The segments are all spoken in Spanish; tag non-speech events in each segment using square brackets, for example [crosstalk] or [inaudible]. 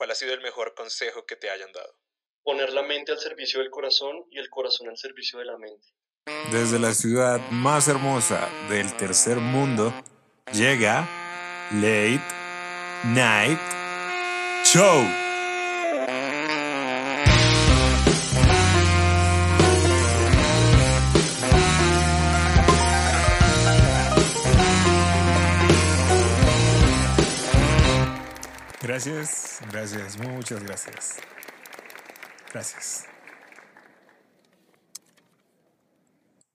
¿Cuál ha sido el mejor consejo que te hayan dado? Poner la mente al servicio del corazón y el corazón al servicio de la mente. Desde la ciudad más hermosa del tercer mundo, llega Late Night Show. Gracias, gracias, muchas gracias. Gracias.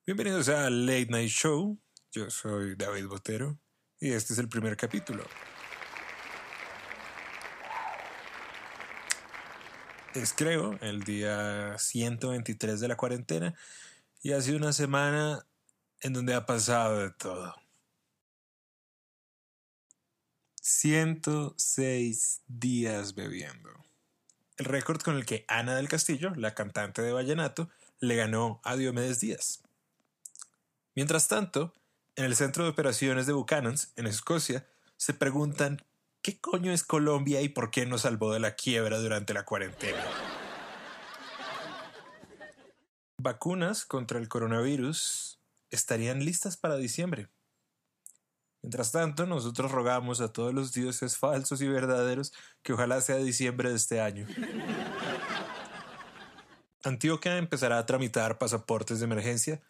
Bienvenidos a Late Night Show. Yo soy David Botero y este es el primer capítulo. Es creo el día 123 de la cuarentena y ha sido una semana en donde ha pasado de todo. 106 días bebiendo. El récord con el que Ana del Castillo, la cantante de Vallenato, le ganó a Diomedes Díaz. Mientras tanto, en el centro de operaciones de Buchanan's, en Escocia, se preguntan ¿qué coño es Colombia y por qué nos salvó de la quiebra durante la cuarentena? Vacunas contra el coronavirus estarían listas para diciembre. Mientras tanto, nosotros rogamos a todos los dioses falsos y verdaderos que ojalá sea diciembre de este año. Antioquia empezará a tramitar pasaportes de emergencia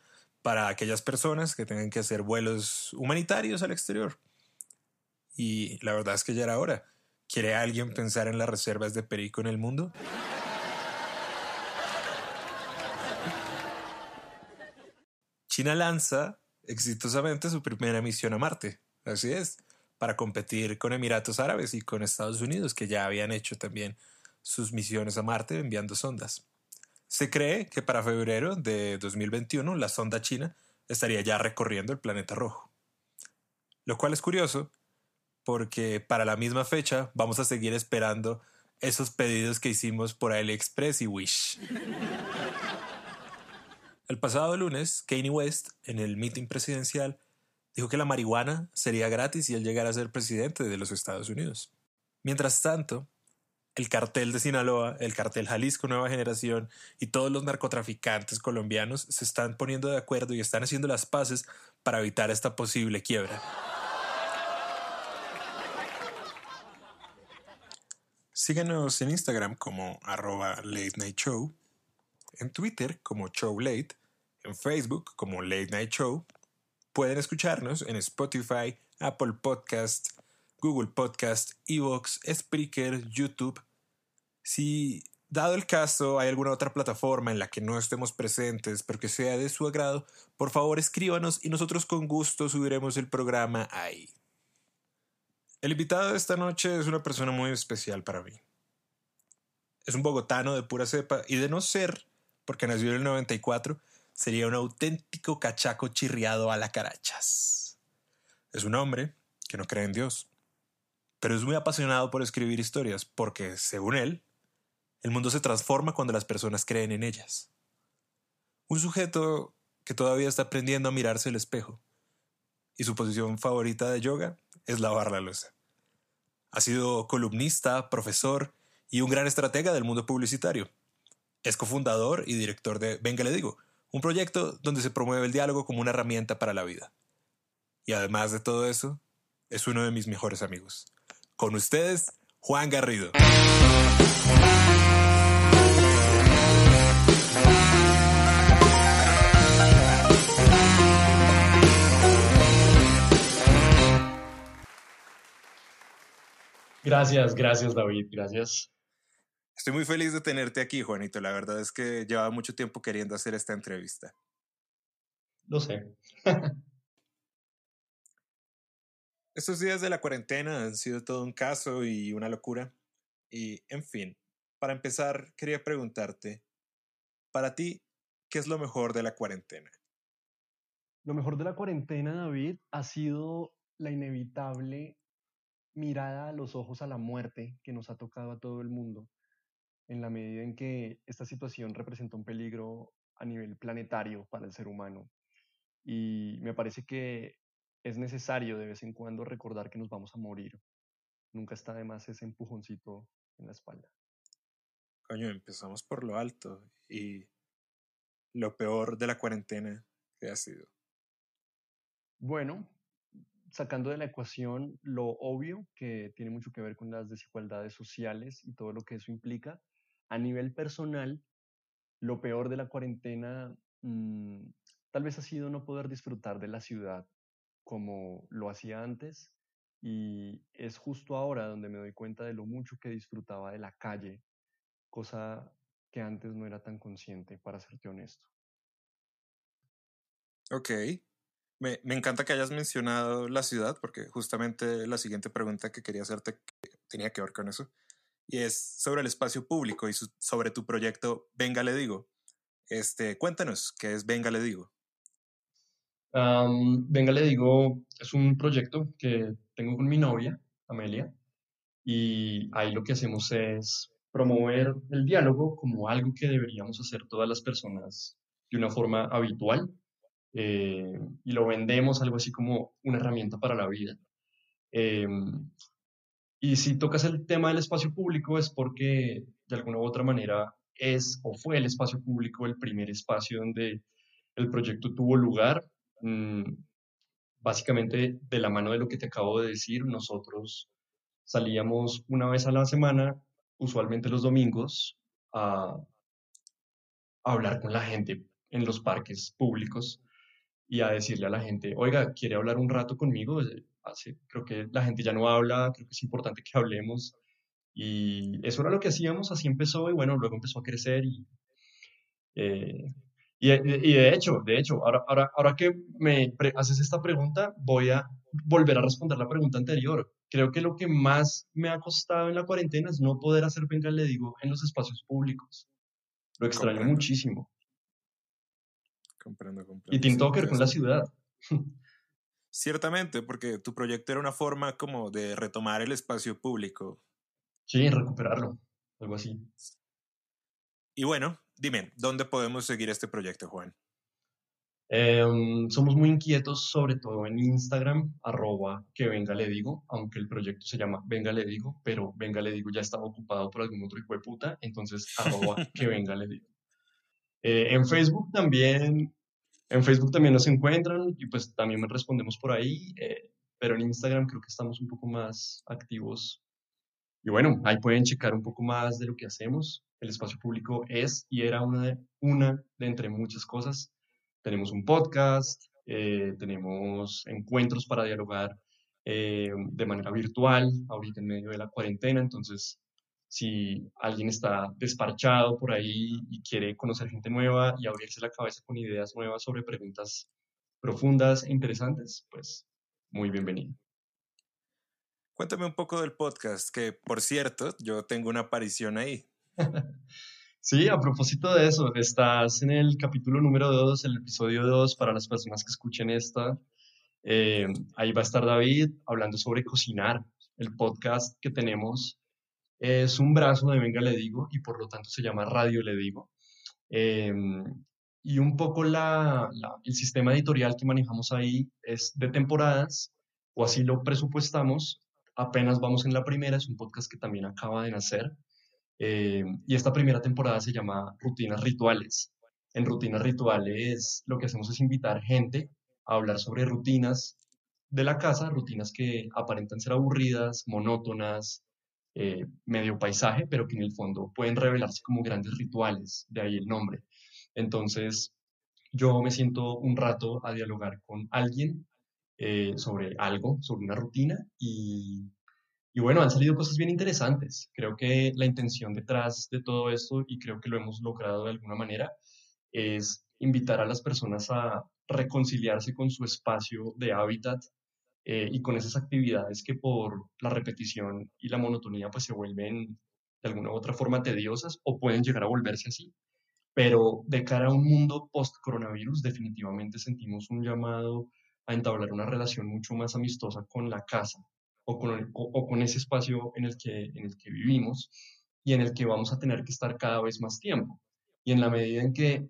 para aquellas personas que tengan que hacer vuelos humanitarios al exterior. Y la verdad es que ya era hora. ¿Quiere alguien pensar en las reservas de perico en el mundo? China lanza exitosamente su primera misión a Marte. Así es, para competir con Emiratos Árabes y con Estados Unidos, que ya habían hecho también sus misiones a Marte enviando sondas. Se cree que para febrero de 2021 la sonda china estaría ya recorriendo el planeta rojo. Lo cual es curioso, porque para la misma fecha vamos a seguir esperando esos pedidos que hicimos por AliExpress y Wish. El pasado lunes, Kanye West, en el meeting presidencial, dijo que la marihuana sería gratis si él llegara a ser presidente de los Estados Unidos. Mientras tanto, el cartel de Sinaloa, el cartel Jalisco Nueva Generación y todos los narcotraficantes colombianos se están poniendo de acuerdo y están haciendo las paces para evitar esta posible quiebra. Síguenos en Instagram como arroba late night show, en Twitter como show late, en Facebook como late night show. Pueden escucharnos en Spotify, Apple Podcast, Google Podcast, Evox, Spreaker, YouTube. Si, dado el caso, hay alguna otra plataforma en la que no estemos presentes, pero que sea de su agrado, por favor escríbanos y nosotros con gusto subiremos el programa ahí. El invitado de esta noche es una persona muy especial para mí. Es un bogotano de pura cepa y de no ser, porque nació en el 94, sería un auténtico cachaco chirriado a la carachas. Es un hombre que no cree en Dios, pero es muy apasionado por escribir historias porque, según él, el mundo se transforma cuando las personas creen en ellas. Un sujeto que todavía está aprendiendo a mirarse el espejo y su posición favorita de yoga es lavar la losa. Ha sido columnista, profesor y un gran estratega del mundo publicitario. Es cofundador y director de Venga le digo, un proyecto donde se promueve el diálogo como una herramienta para la vida. Y además de todo eso, es uno de mis mejores amigos. Con ustedes, Juan Garrido. Gracias, gracias David, gracias. Estoy muy feliz de tenerte aquí, Juanito. La verdad es que llevaba mucho tiempo queriendo hacer esta entrevista. Lo sé. [laughs] Estos días de la cuarentena han sido todo un caso y una locura. Y, en fin, para empezar, quería preguntarte, para ti, ¿qué es lo mejor de la cuarentena? Lo mejor de la cuarentena, David, ha sido la inevitable mirada a los ojos a la muerte que nos ha tocado a todo el mundo, en la medida en que esta situación representa un peligro a nivel planetario para el ser humano. Y me parece que es necesario de vez en cuando recordar que nos vamos a morir. Nunca está de más ese empujoncito en la espalda. Coño, empezamos por lo alto y lo peor de la cuarentena que ha sido. Bueno, sacando de la ecuación lo obvio, que tiene mucho que ver con las desigualdades sociales y todo lo que eso implica, a nivel personal, lo peor de la cuarentena mm, tal vez ha sido no poder disfrutar de la ciudad como lo hacía antes y es justo ahora donde me doy cuenta de lo mucho que disfrutaba de la calle, cosa que antes no era tan consciente, para serte honesto. Ok. Me, me, encanta que hayas mencionado la ciudad, porque justamente la siguiente pregunta que quería hacerte tenía que ver con eso. Y es sobre el espacio público y sobre tu proyecto Venga Le Digo. Este, cuéntanos, ¿qué es Venga Le Digo? Venga Le Digo es un proyecto que tengo con mi novia, Amelia, y ahí lo que hacemos es promover el diálogo como algo que deberíamos hacer todas las personas de una forma habitual eh, y lo vendemos algo así como una herramienta para la vida. Eh, y si tocas el tema del espacio público es porque de alguna u otra manera es o fue el espacio público el primer espacio donde el proyecto tuvo lugar. Mm, básicamente de la mano de lo que te acabo de decir, nosotros salíamos una vez a la semana, usualmente los domingos, a, hablar con la gente en los parques públicos y a decirle a la gente, oiga, ¿quiere hablar un rato conmigo? Creo que la gente ya no habla, creo que es importante que hablemos. Y eso era lo que hacíamos, así empezó y bueno, luego empezó a crecer y, eh, y, y, de hecho, de hecho, ahora, ahora, ahora que me haces esta pregunta, voy a volver a responder la pregunta anterior. Creo que lo que más me ha costado en la cuarentena es no poder hacer venga, le digo, en los espacios públicos. Lo extraño muchísimo. Comprendo, comprendo. Y que ver con la ciudad. [laughs] Ciertamente, porque tu proyecto era una forma como de retomar el espacio público. Sí, recuperarlo, algo así. Y bueno, dime, ¿dónde podemos seguir este proyecto, Juan? Em, somos muy inquietos, sobre todo en Instagram, arroba que venga le digo, aunque el proyecto se llama Venga le digo, pero Venga le digo ya estaba ocupado por algún otro hijo de puta, entonces arroba [laughs] que venga le digo. Eh, en Facebook también en Facebook también nos encuentran y pues también respondemos por ahí, eh, pero en Instagram creo que estamos un poco más activos. Y bueno, ahí pueden checar un poco más de lo que hacemos. El espacio público es y era una de, una entre muchas cosas. Tenemos un podcast, eh, tenemos encuentros para dialogar eh, de manera virtual, ahorita en medio de la cuarentena, entonces si alguien está desparchado por ahí y quiere conocer gente nueva y abrirse la cabeza con ideas nuevas sobre preguntas profundas e interesantes, pues muy bienvenido. Cuéntame un poco del podcast, que por cierto, yo tengo una aparición ahí. [laughs] sí, a propósito de eso, estás en el capítulo número 2, el episodio 2, para las personas que escuchen esta. Eh, ahí va a estar David hablando sobre cocinar, el podcast que tenemos es un brazo de Venga Le Digo y por lo tanto se llama Radio Le Digo. Em, y un poco la, el sistema editorial que manejamos ahí es de temporadas, o así lo presupuestamos. Apenas vamos en la primera, es un podcast que también acaba de nacer. Em, y esta primera temporada se llama Rutinas Rituales. En Rutinas Rituales lo que hacemos es invitar gente a hablar sobre rutinas de la casa, rutinas que aparentan ser aburridas, monótonas, eh, medio paisaje, pero que en el fondo pueden revelarse como grandes rituales, de ahí el nombre. Entonces, yo me siento un rato a dialogar con alguien eh, sobre algo, sobre una rutina, y, y bueno, han salido cosas bien interesantes. Creo que la intención detrás de todo esto, y creo que lo hemos logrado de alguna manera, es invitar a las personas a reconciliarse con su espacio de hábitat eh, y con esas actividades que por la repetición y la monotonía pues se vuelven de alguna u otra forma tediosas o pueden llegar a volverse así. Pero de cara a un mundo post-coronavirus definitivamente sentimos un llamado a entablar una relación mucho más amistosa con la casa o con, o con ese espacio en el, que, en el que vivimos y en el que vamos a tener que estar cada vez más tiempo. Y en la medida en que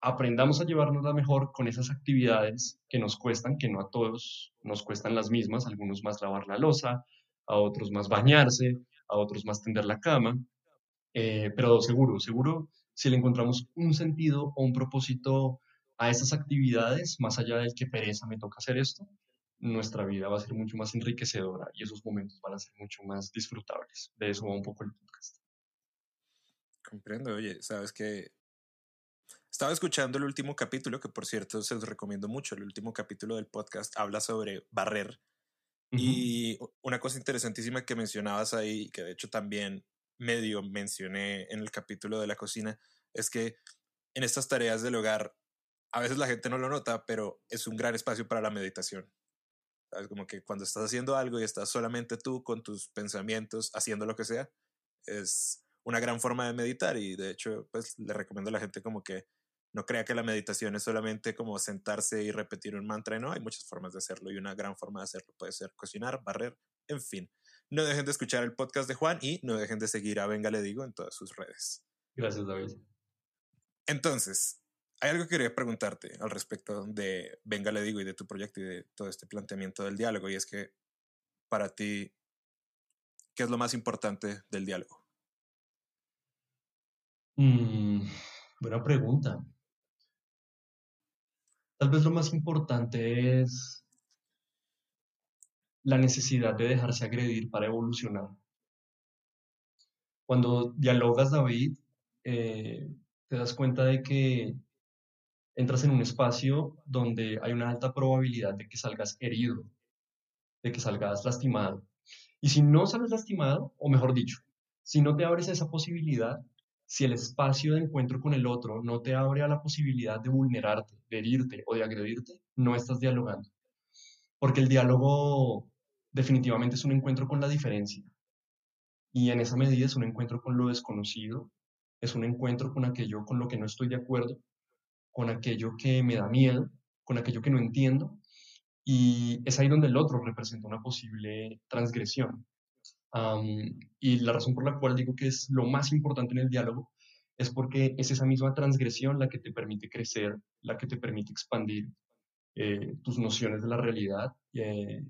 aprendamos a llevarnos la mejor con esas actividades que nos cuestan, que no a todos nos cuestan las mismas, algunos más lavar la losa, a otros más bañarse, a otros más tender la cama, eh, pero seguro, seguro, si le encontramos un sentido o un propósito a esas actividades, más allá del que pereza me toca hacer esto, nuestra vida va a ser mucho más enriquecedora y esos momentos van a ser mucho más disfrutables. De eso va un poco el podcast. Comprendo, oye, sabes que estaba escuchando el último capítulo, que por cierto se los recomiendo mucho, el último capítulo del podcast habla sobre barrer. Y una cosa interesantísima que mencionabas ahí, que de hecho también medio mencioné en el capítulo de la cocina, es que en estas tareas del hogar, a veces la gente no lo nota, pero es un gran espacio para la meditación. ¿Sabes? Como que cuando estás haciendo algo y estás solamente tú con tus pensamientos, haciendo lo que sea, es una gran forma de meditar y de hecho, pues le recomiendo a la gente como que no crea que la meditación es solamente como sentarse y repetir un mantra, no, hay muchas formas de hacerlo y una gran forma de hacerlo puede ser cocinar, barrer, en fin. No dejen de escuchar el podcast de Juan y no dejen de seguir a Venga Le Digo en todas sus redes. Gracias, David. Entonces, hay algo que quería preguntarte al respecto de Venga Le Digo y de tu proyecto y de todo este planteamiento del diálogo y es que para ti, ¿qué es lo más importante del diálogo? Mm, buena pregunta. Tal vez lo más importante es la necesidad de dejarse agredir para evolucionar. Cuando dialogas, David, eh, te das cuenta de que entras en un espacio donde hay una alta probabilidad de que salgas herido, de que salgas lastimado. Y si no sales lastimado, o mejor dicho, si no te abres a esa posibilidad, si el espacio de encuentro con el otro no te abre a la posibilidad de vulnerarte, de herirte o de agredirte, no estás dialogando. Porque el diálogo definitivamente es un encuentro con la diferencia. Y en esa medida es un encuentro con lo desconocido, es un encuentro con aquello con lo que no estoy de acuerdo, con aquello que me da miedo, con aquello que no entiendo. Y es ahí donde el otro representa una posible transgresión y la razón por la cual digo que es lo más importante en el diálogo es porque es esa misma transgresión la que te permite crecer, la que te permite expandir eh, tus nociones de la realidad eh,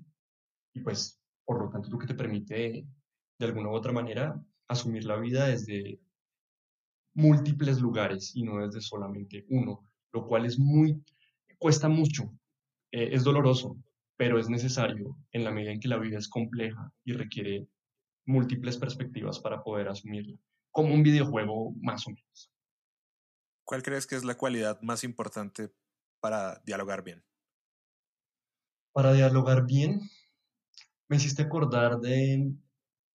y pues por lo tanto lo que te permite de alguna u otra manera asumir la vida desde múltiples lugares y no desde solamente uno, lo cual es muy, cuesta mucho, eh, es doloroso, pero es necesario en la medida en que la vida es compleja y requiere múltiples perspectivas para poder asumirla, como un videojuego más o menos. ¿Cuál crees que es la cualidad más importante para dialogar bien? Para dialogar bien, me hiciste acordar de,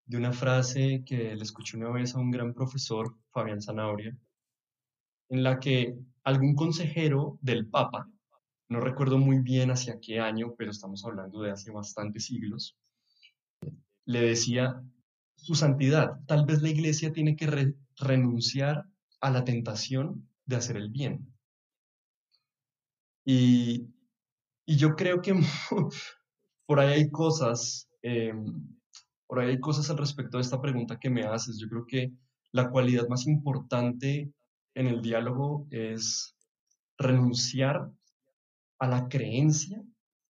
de una frase que le escuché una vez a un gran profesor, Fabián Zanabria, en la que algún consejero del Papa, no recuerdo muy bien hacia qué año, pero estamos hablando de hace bastantes siglos, le decía su santidad. Tal vez la iglesia tiene que renunciar a la tentación de hacer el bien. Y, yo creo que [laughs] por ahí hay cosas, em, por ahí hay cosas al respecto de esta pregunta que me haces. Yo creo que la cualidad más importante en el diálogo es renunciar a la creencia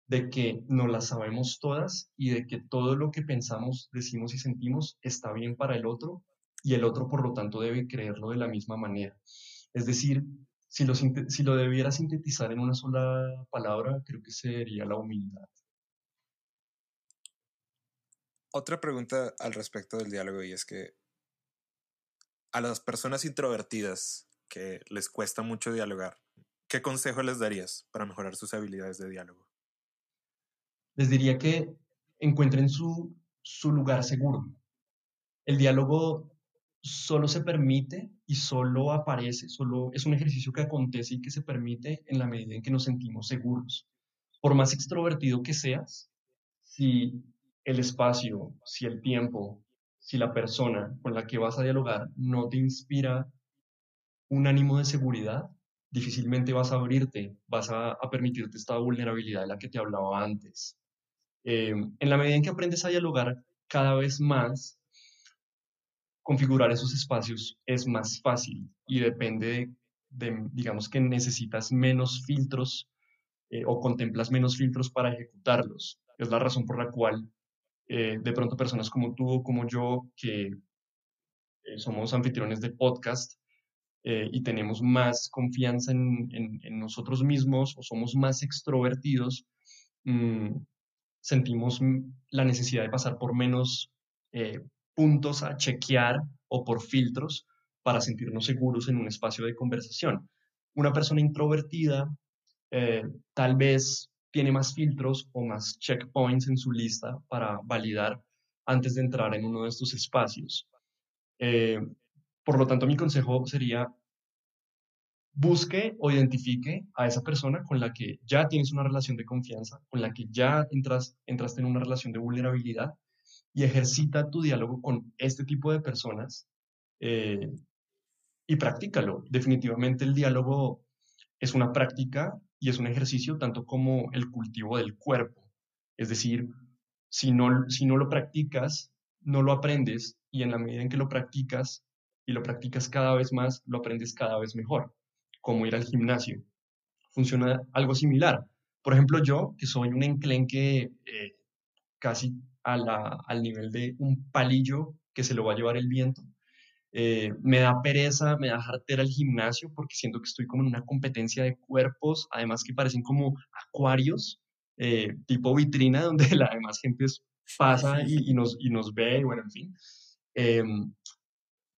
de que no las sabemos todas y de que todo lo que pensamos, decimos y sentimos está bien para el otro y el otro por lo tanto debe creerlo de la misma manera. Es decir, si lo, si lo debiera sintetizar en una sola palabra, creo que sería la humildad. Otra pregunta al respecto del diálogo y es que a las personas introvertidas que les cuesta mucho dialogar, ¿qué consejo les darías para mejorar sus habilidades de diálogo? Les diría que encuentren su, lugar seguro. El diálogo solo se permite y solo aparece, solo es un ejercicio que acontece y que se permite en la medida en que nos sentimos seguros. Por más extrovertido que seas, si el espacio, si el tiempo, si la persona con la que vas a dialogar no te inspira un ánimo de seguridad, difícilmente vas a abrirte, vas a, a permitirte esta vulnerabilidad de la que te hablaba antes. Eh, en la medida en que aprendes a dialogar cada vez más, configurar esos espacios es más fácil y depende de, digamos que necesitas menos filtros eh, o contemplas menos filtros para ejecutarlos. Es la razón por la cual eh, de pronto personas como tú o como yo, que eh, somos anfitriones de podcast eh, y tenemos más confianza en, en, nosotros mismos o somos más extrovertidos, mm, sentimos la necesidad de pasar por menos puntos a chequear o por filtros para sentirnos seguros en un espacio de conversación. Una persona introvertida tal vez tiene más filtros o más checkpoints en su lista para validar antes de entrar en uno de estos espacios. Eh, por lo tanto, mi consejo sería busque o identifique a esa persona con la que ya tienes una relación de confianza, con la que ya entras, entraste en una relación de vulnerabilidad y ejercita tu diálogo con este tipo de personas eh, y practícalo. Definitivamente el diálogo es una práctica y es un ejercicio tanto como el cultivo del cuerpo. Es decir, si no, si no lo practicas, no lo aprendes y en la medida en que lo practicas y lo practicas cada vez más, lo aprendes cada vez mejor, como ir al gimnasio. Funciona algo similar. Por ejemplo, yo, que soy un enclenque eh, casi a la, al nivel de un palillo que se lo va a llevar el viento, eh, me da pereza, me da jartera el gimnasio porque siento que estoy como en una competencia de cuerpos, además que parecen como acuarios, eh, tipo vitrina, [laughs] donde la demás gente pasa y, nos, y nos ve, y bueno, en fin.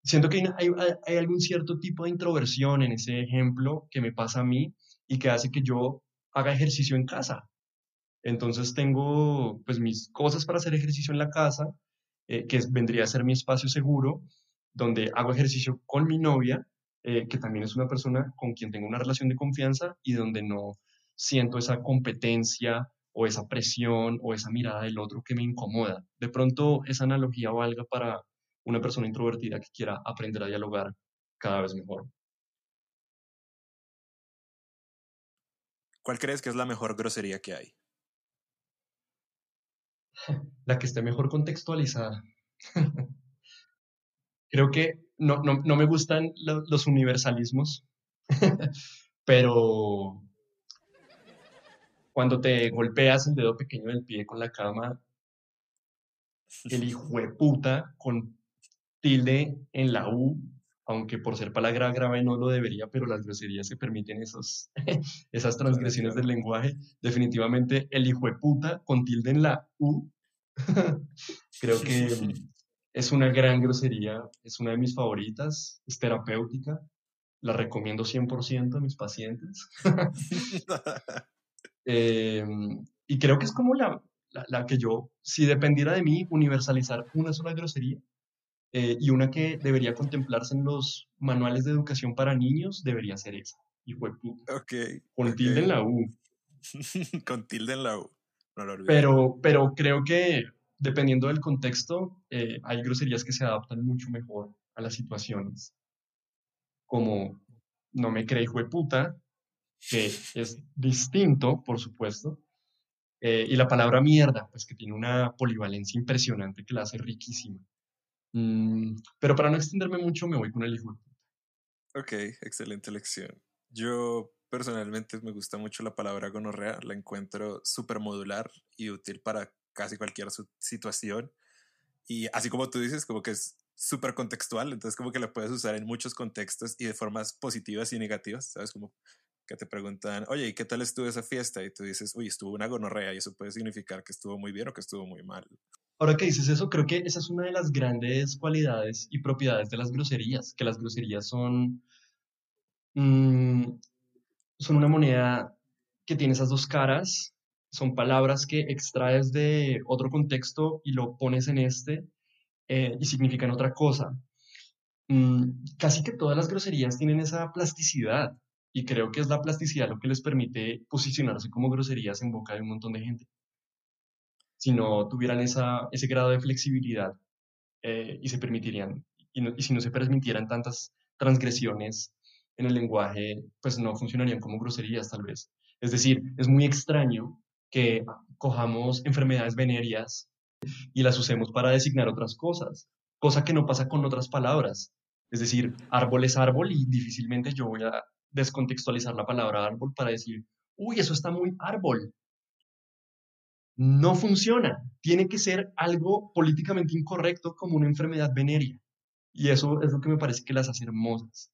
Siento que hay, hay, algún cierto tipo de introversión en ese ejemplo que me pasa a mí y que hace que yo haga ejercicio en casa. Entonces tengo pues mis cosas para hacer ejercicio en la casa, eh, que vendría a ser mi espacio seguro, donde hago ejercicio con mi novia, eh, que también es una persona con quien tengo una relación de confianza y donde no siento esa competencia o esa presión o esa mirada del otro que me incomoda. De pronto esa analogía valga para una persona introvertida que quiera aprender a dialogar cada vez mejor. ¿Cuál crees que es la mejor grosería que hay? [laughs] La que esté mejor contextualizada. [laughs] Creo que no, no, no me gustan los universalismos, [laughs] pero cuando te golpeas el dedo pequeño del pie con la cama, el hijo de puta con tilde en la U, aunque por ser palabra grave no lo debería, pero las groserías se permiten esos, [laughs] esas transgresiones del lenguaje. Definitivamente el hijo de puta con tilde en la U, [laughs] creo que es una gran grosería, es una de mis favoritas, es terapéutica, la recomiendo 100% a mis pacientes. [laughs] Em, y creo que es como la, la, que yo, si dependiera de mí, universalizar una sola grosería eh, y una que debería contemplarse en los manuales de educación para niños, debería ser esa. Y fue puta. [laughs] Con tilde en la U. Con tilde en la U. pero, pero creo que dependiendo del contexto, eh, hay groserías que se adaptan mucho mejor a las situaciones. Como no me cree hijo de puta, que es distinto, por supuesto. Eh, y la palabra mierda, pues que tiene una polivalencia impresionante que la hace riquísima. Mm, pero para no extenderme mucho, me voy con el hijo. Ok, excelente lección. Yo personalmente me gusta mucho la palabra gonorrea, la encuentro súper modular y útil para casi cualquier situación. Y así como tú dices, como que es súper contextual, entonces como que la puedes usar en muchos contextos y de formas positivas y negativas, ¿sabes? Como que te preguntan, oye, ¿y qué tal estuvo esa fiesta? Y tú dices, uy, estuvo una gonorrea y eso puede significar que estuvo muy bien o que estuvo muy mal. Ahora que dices eso, creo que esa es una de las grandes cualidades y propiedades de las groserías, que las groserías son, mm, son una moneda que tiene esas dos caras son palabras que extraes de otro contexto y lo pones en este eh, y significan otra cosa. Mm, casi que todas las groserías tienen esa plasticidad y creo que es la plasticidad lo que les permite posicionarse como groserías en boca de un montón de gente. Si no tuvieran esa, ese grado de flexibilidad eh, y se permitirían, y, y si no se permitieran tantas transgresiones en el lenguaje, pues no funcionarían como groserías tal vez. Es decir, es muy extraño que cojamos enfermedades venéreas y las usemos para designar otras cosas, cosa que no pasa con otras palabras. Es decir, árbol es árbol y difícilmente yo voy a descontextualizar la palabra árbol para decir, uy, eso está muy árbol. No funciona. Tiene que ser algo políticamente incorrecto como una enfermedad venérea. Y eso es lo que me parece que las hace hermosas.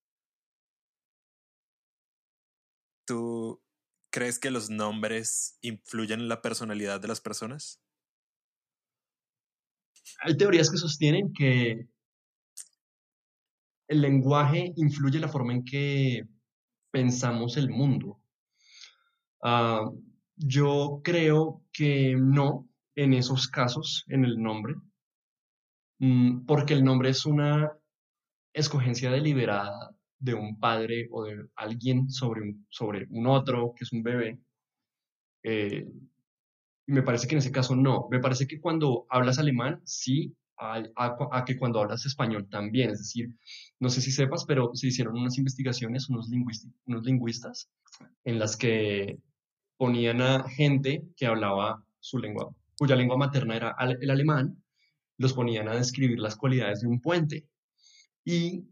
¿Tú crees que los nombres influyen en la personalidad de las personas? Hay teorías que sostienen que el lenguaje influye en la forma en que pensamos el mundo. Ah, yo creo que no en esos casos, en el nombre, mm, porque el nombre es una escogencia deliberada de un padre o de alguien sobre un, sobre un otro, que es un bebé. Eh, y me parece que en ese caso no. Me parece que cuando hablas alemán, sí, a, que cuando hablas español también. Es decir, no sé si sepas, pero se hicieron unas investigaciones, unos, unos lingüistas, en las que ponían a gente que hablaba su lengua, cuya lengua materna era el alemán, los ponían a describir las cualidades de un puente. Y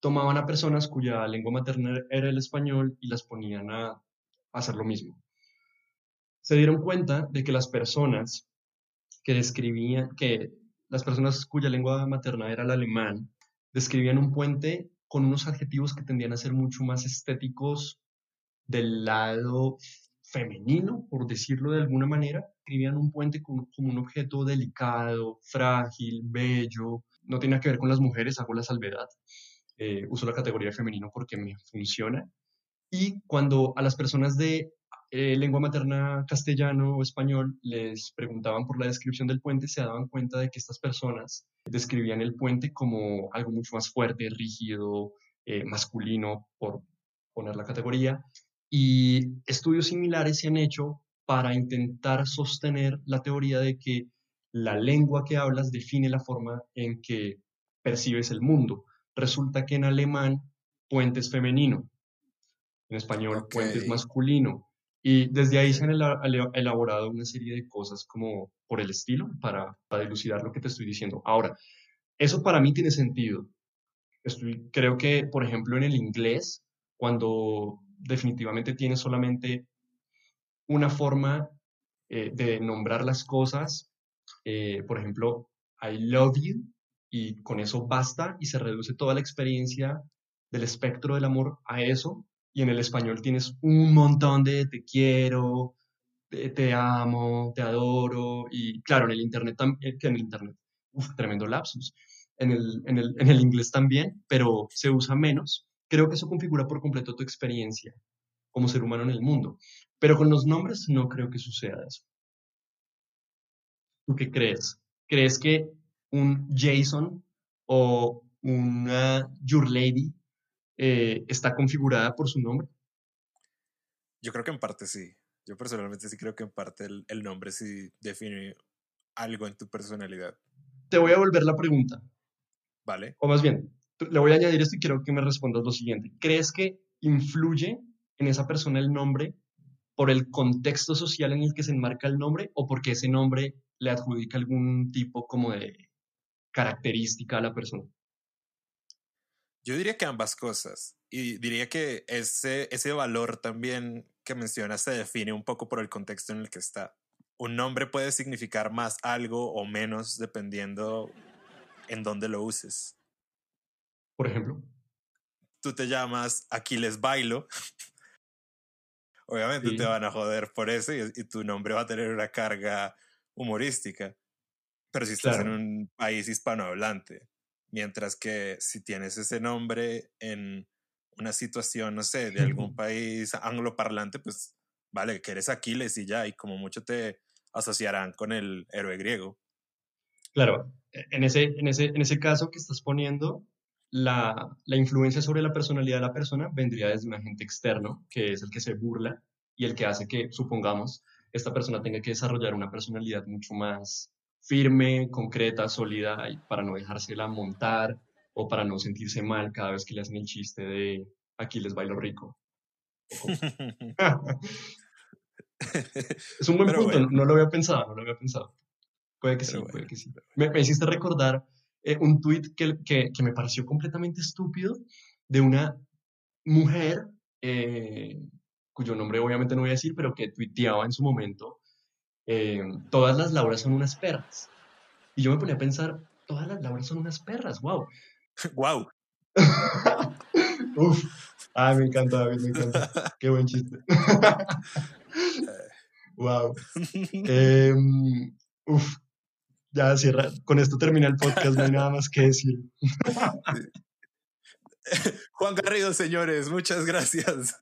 tomaban a personas cuya lengua materna era el español y las ponían a hacer lo mismo. Se dieron cuenta de que las personas que describían, que las personas cuya lengua materna era el alemán, describían un puente con unos adjetivos que tendían a ser mucho más estéticos del lado femenino, por decirlo de alguna manera. Escribían un puente como, un objeto delicado, frágil, bello. No tiene que ver con las mujeres, hago la salvedad. Eh, uso la categoría femenino porque me funciona. Y cuando a las personas de eh, lengua materna castellano o español les preguntaban por la descripción del puente, se daban cuenta de que estas personas describían el puente como algo mucho más fuerte, rígido, eh, masculino, por poner la categoría. Y estudios similares se han hecho para intentar sostener la teoría de que la lengua que hablas define la forma en que percibes el mundo. Resulta que en alemán puente es femenino, en español puente es masculino. Y desde ahí se han elaborado una serie de cosas como por el estilo para, para dilucidar lo que te estoy diciendo. Ahora, eso para mí tiene sentido. Estoy, creo que, por ejemplo, en el inglés, cuando definitivamente tiene solamente una forma eh, de nombrar las cosas, eh, por ejemplo, I love you, y con eso basta y se reduce toda la experiencia del espectro del amor a eso. Y en el español tienes un montón de te quiero, te, amo, te adoro. Y claro, en el internet también, en el internet, tremendo lapsus. En el, en, el, en el inglés también, pero se usa menos. Creo que eso configura por completo tu experiencia como ser humano en el mundo. Pero con los nombres no creo que suceda eso. ¿Tú qué crees? ¿Crees que un Jason o una Your Lady eh, está configurada por su nombre? Yo creo que en parte sí. Yo personalmente sí creo que en parte el, el nombre sí define algo en tu personalidad. Te voy a volver la pregunta. Vale. O más bien, le voy a añadir esto y quiero que me respondas lo siguiente. ¿Crees que influye en esa persona el nombre por el contexto social en el que se enmarca el nombre o porque ese nombre le adjudica algún tipo como de característica a la persona? Yo diría que ambas cosas. Y diría que ese, ese valor también que mencionas se define un poco por el contexto en el que está. Un nombre puede significar más algo o menos dependiendo en dónde lo uses. Por ejemplo. Tú te llamas Aquiles Bailo. [laughs] Obviamente te van a joder por eso y, y, tu nombre va a tener una carga humorística. Pero si estás en un país hispanohablante, mientras que si tienes ese nombre en una situación, no sé, de algún [laughs] país angloparlante, pues vale, que eres Aquiles y ya, y como mucho te asociarán con el héroe griego. Claro, e, en ese, en ese, en ese caso que estás poniendo, la, la, influencia sobre la personalidad de la persona vendría desde un agente externo, que es el que se burla y el que hace que, supongamos, esta persona tenga que desarrollar una personalidad mucho más firme, concreta, sólida, para no dejársela montar o para no sentirse mal cada vez que le hacen el chiste de aquí les bailo rico. [laughs] es un buen punto, no lo había pensado, no lo había pensado. Puede que sí, puede que sí. Me, hiciste recordar eh, un tweet que, que, que, me pareció completamente estúpido de una mujer, eh, cuyo nombre obviamente no voy a decir, pero que tuiteaba en su momento eh, todas las Lauras son unas perras. Y yo me ponía a pensar, todas las Lauras son unas perras, wow. ¡Wow! [laughs] [laughs] Uf, ah, me encanta, David, me encanta. [laughs] Qué buen chiste. wow. Em, uf, ya cierra. Con esto termina el podcast, no hay nada más que decir. [laughs] Juan Garrido, señores, muchas gracias.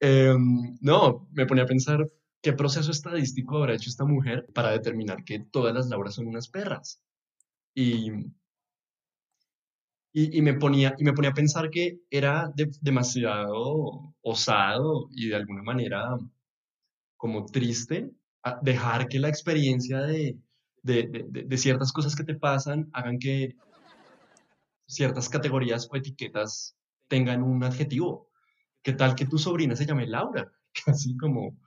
Em, no, me ponía a pensar qué proceso estadístico habrá hecho esta mujer para determinar que todas las Lauras son unas perras. Y, y, y me, ponía, y me ponía a pensar que era de- demasiado osado y de alguna manera como triste a- dejar que la experiencia de, de, de- de- ciertas cosas que te pasan hagan que ciertas categorías o etiquetas tengan un adjetivo. ¿Qué tal que tu sobrina se llame Laura? [laughs] Así como,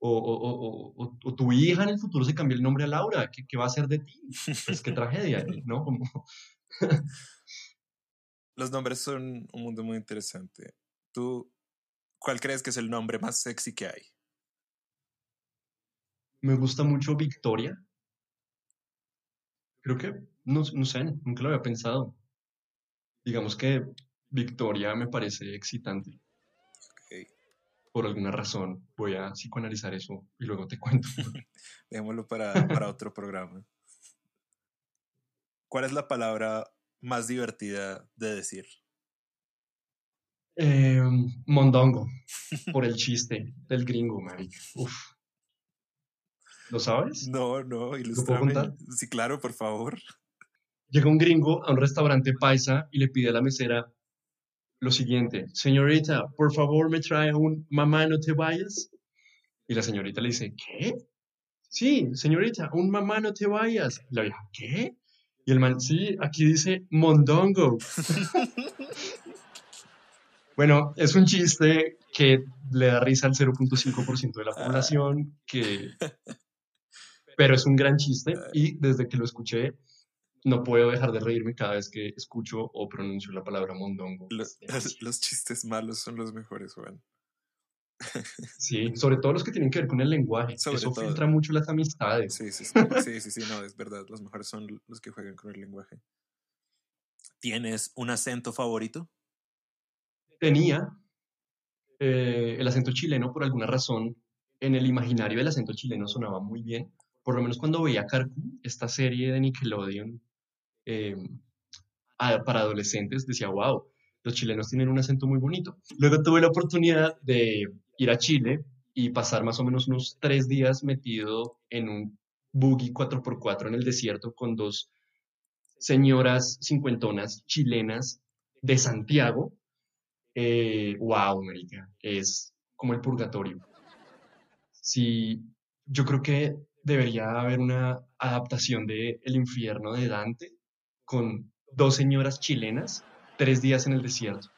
o, o- o- o- tu hija en el futuro se cambie el nombre a Laura, ¿qué, qué va a hacer de ti? Pues qué tragedia, [laughs] ¿no? Como, Los nombres son un mundo muy interesante. ¿Tú cuál crees que es el nombre más sexy que hay? Me gusta mucho Victoria. Creo que, no, no sé, nunca lo había pensado. Digamos que Victoria me parece excitante. Ok, Por alguna razón voy a psicoanalizar eso y luego te cuento. [laughs] Dejémoslo para, para otro programa. ¿Cuál es la palabra más divertida de decir? Eh, mondongo, [laughs] por el chiste del gringo, marica. Uf. ¿Lo sabes? No, no, contar? Sí, claro, por favor. Llega un gringo a un restaurante paisa y le pide a la mesera lo siguiente, señorita, por favor me trae un mamá no te vayas. Y la señorita le dice, ¿qué? Sí, señorita, un mamá no te vayas. Y la vieja, ¿qué? Y el man, sí, aquí dice mondongo. [laughs] Bueno, es un chiste que le da risa al 0.5% de la población, que... pero es un gran chiste y desde que lo escuché no puedo dejar de reírme cada vez que escucho o pronuncio la palabra mondongo. Los chistes malos son los mejores, Juan. [laughs] Sí, sobre todo los que tienen que ver con el lenguaje. Sobre Eso todo. filtra mucho las amistades. Sí, sí, sí, sí, sí, sí, no, es verdad. Los mejores son los que juegan con el lenguaje. ¿Tienes un acento favorito? Tenía eh, el acento chileno por alguna razón. En el imaginario el acento chileno sonaba muy bien. Por lo menos cuando veía Carcu, esta serie de Nickelodeon eh, a- para adolescentes, decía, wow, los chilenos tienen un acento muy bonito. Luego tuve la oportunidad de ir a Chile y pasar más o menos unos tres días metido en un buggy 4x4 en el desierto con dos señoras cincuentonas chilenas de Santiago. Eh, wow, marica, es como el purgatorio. Sí, yo creo que debería haber una adaptación de El infierno de Dante con dos señoras chilenas, tres días en el desierto.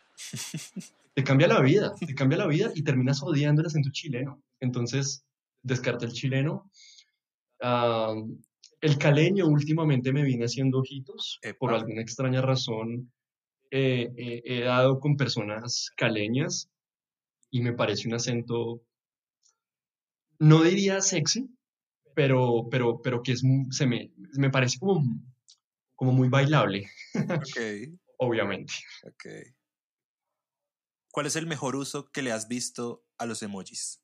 Te cambia la vida, te cambia la vida y terminas odiando el acento chileno. Entonces, descarta el chileno. El caleño últimamente me viene haciendo ojitos. Por alguna extraña razón, eh, eh, he dado con personas caleñas y me parece un acento, no diría sexy, pero, pero, pero que es, se me, me parece como, como muy bailable, Ok, [laughs] obviamente. ok. ¿Cuál es el mejor uso que le has visto a los emojis?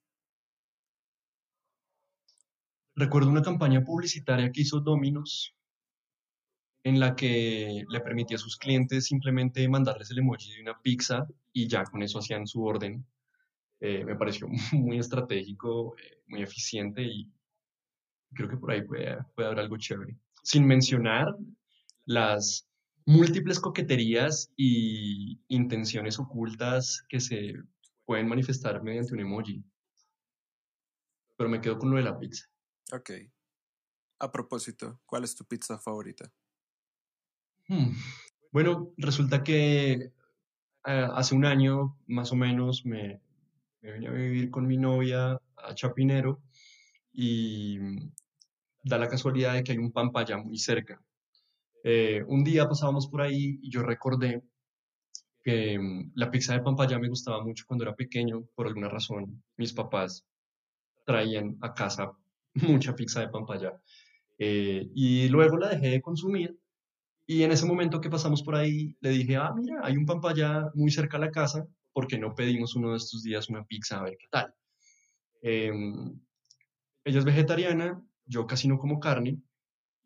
Recuerdo una campaña publicitaria que hizo Domino's en la que le permitía a sus clientes simplemente mandarles el emoji de una pizza y ya con eso hacían su orden. Eh, me pareció [laughs] muy estratégico, eh, muy eficiente y creo que por ahí puede, puede haber algo chévere. Sin mencionar las múltiples coqueterías y intenciones ocultas que se pueden manifestar mediante un emoji. Pero me quedo con lo de la pizza. Ok. A propósito, ¿cuál es tu pizza favorita? Hmm. Bueno, resulta que eh, hace un año más o menos me, me vine a vivir con mi novia a Chapinero y da la casualidad de que hay un Pampaya muy cerca. Eh, un día pasábamos por ahí y yo recordé que mm, la pizza de Pampaya me gustaba mucho cuando era pequeño, por alguna razón. Mis papás traían a casa [laughs] mucha pizza de Pampaya. Eh, y luego la dejé de consumir y en ese momento que pasamos por ahí le dije, ah, mira, hay un Pampaya muy cerca a la casa, ¿por qué no pedimos uno de estos días una pizza a ver qué tal? Em, ella es vegetariana, yo casi no como carne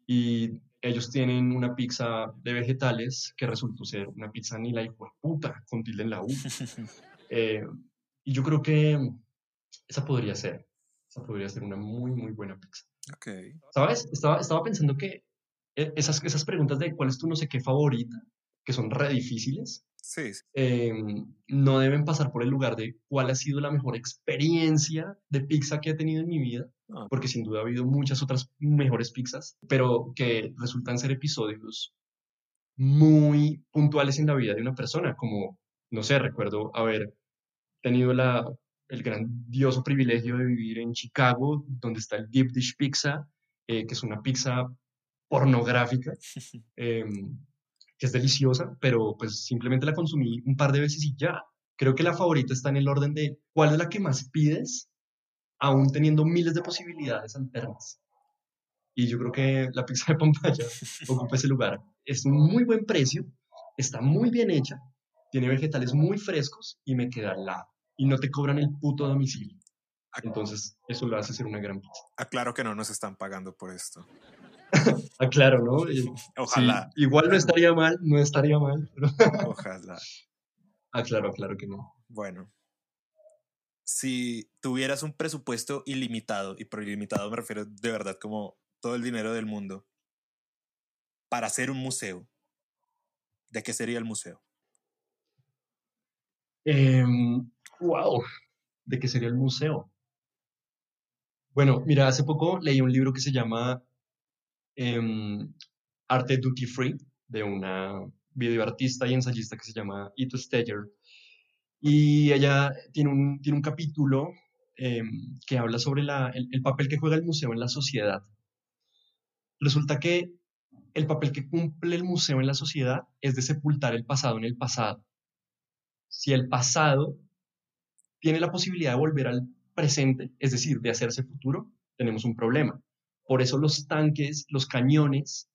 y ellos tienen una pizza de vegetales que resultó ser una pizza ni la hijo puta, con tilde en la U. [laughs] Eh, y yo creo que esa podría ser, esa podría ser una muy, muy buena pizza. Ok. ¿Sabes? Estaba, estaba pensando que e- esas, esas preguntas de cuál es tu no sé qué favorita, que son re difíciles, Sí, sí. em, no deben pasar por el lugar de cuál ha sido la mejor experiencia de pizza que he tenido en mi vida, Ah. porque sin duda ha habido muchas otras mejores pizzas, pero que resultan ser episodios muy puntuales en la vida de una persona, como, no sé, recuerdo haber tenido la, el grandioso privilegio de vivir en Chicago, donde está el Deep Dish Pizza, eh, que es una pizza pornográfica, [laughs] em, que es deliciosa, pero pues simplemente la consumí un par de veces y ya. Creo que la favorita está en el orden de cuál es la que más pides, aún teniendo miles de posibilidades alternas. Y yo creo que la pizza de Pampaya [laughs] ocupa ese lugar. Es un muy buen precio, está muy bien hecha, tiene vegetales muy frescos y me queda al lado. Y no te cobran el puto domicilio. Entonces, eso lo hace ser una gran pizza. Aclaro que no nos están pagando por esto. Ah, claro, ¿no? Ojalá, sí, igual no estaría mal, no estaría mal. Pero... ojalá. [laughs] Ah, claro, claro que no. Bueno. Si tuvieras un presupuesto ilimitado, y por ilimitado me refiero de verdad como todo el dinero del mundo, para hacer un museo, ¿de qué sería el museo? wow, ¿de qué sería el museo? Bueno, mira, hace poco leí un libro que se llama em, Arte Duty Free, de una videoartista y ensayista que se llama Ito Steyer. Y ella tiene un, tiene un capítulo em, que habla sobre la, el papel que juega el museo en la sociedad. Resulta que el papel que cumple el museo en la sociedad es de sepultar el pasado en el pasado. Si el pasado tiene la posibilidad de volver al presente, es decir, de hacerse futuro, tenemos un problema. Por eso los tanques, los cañones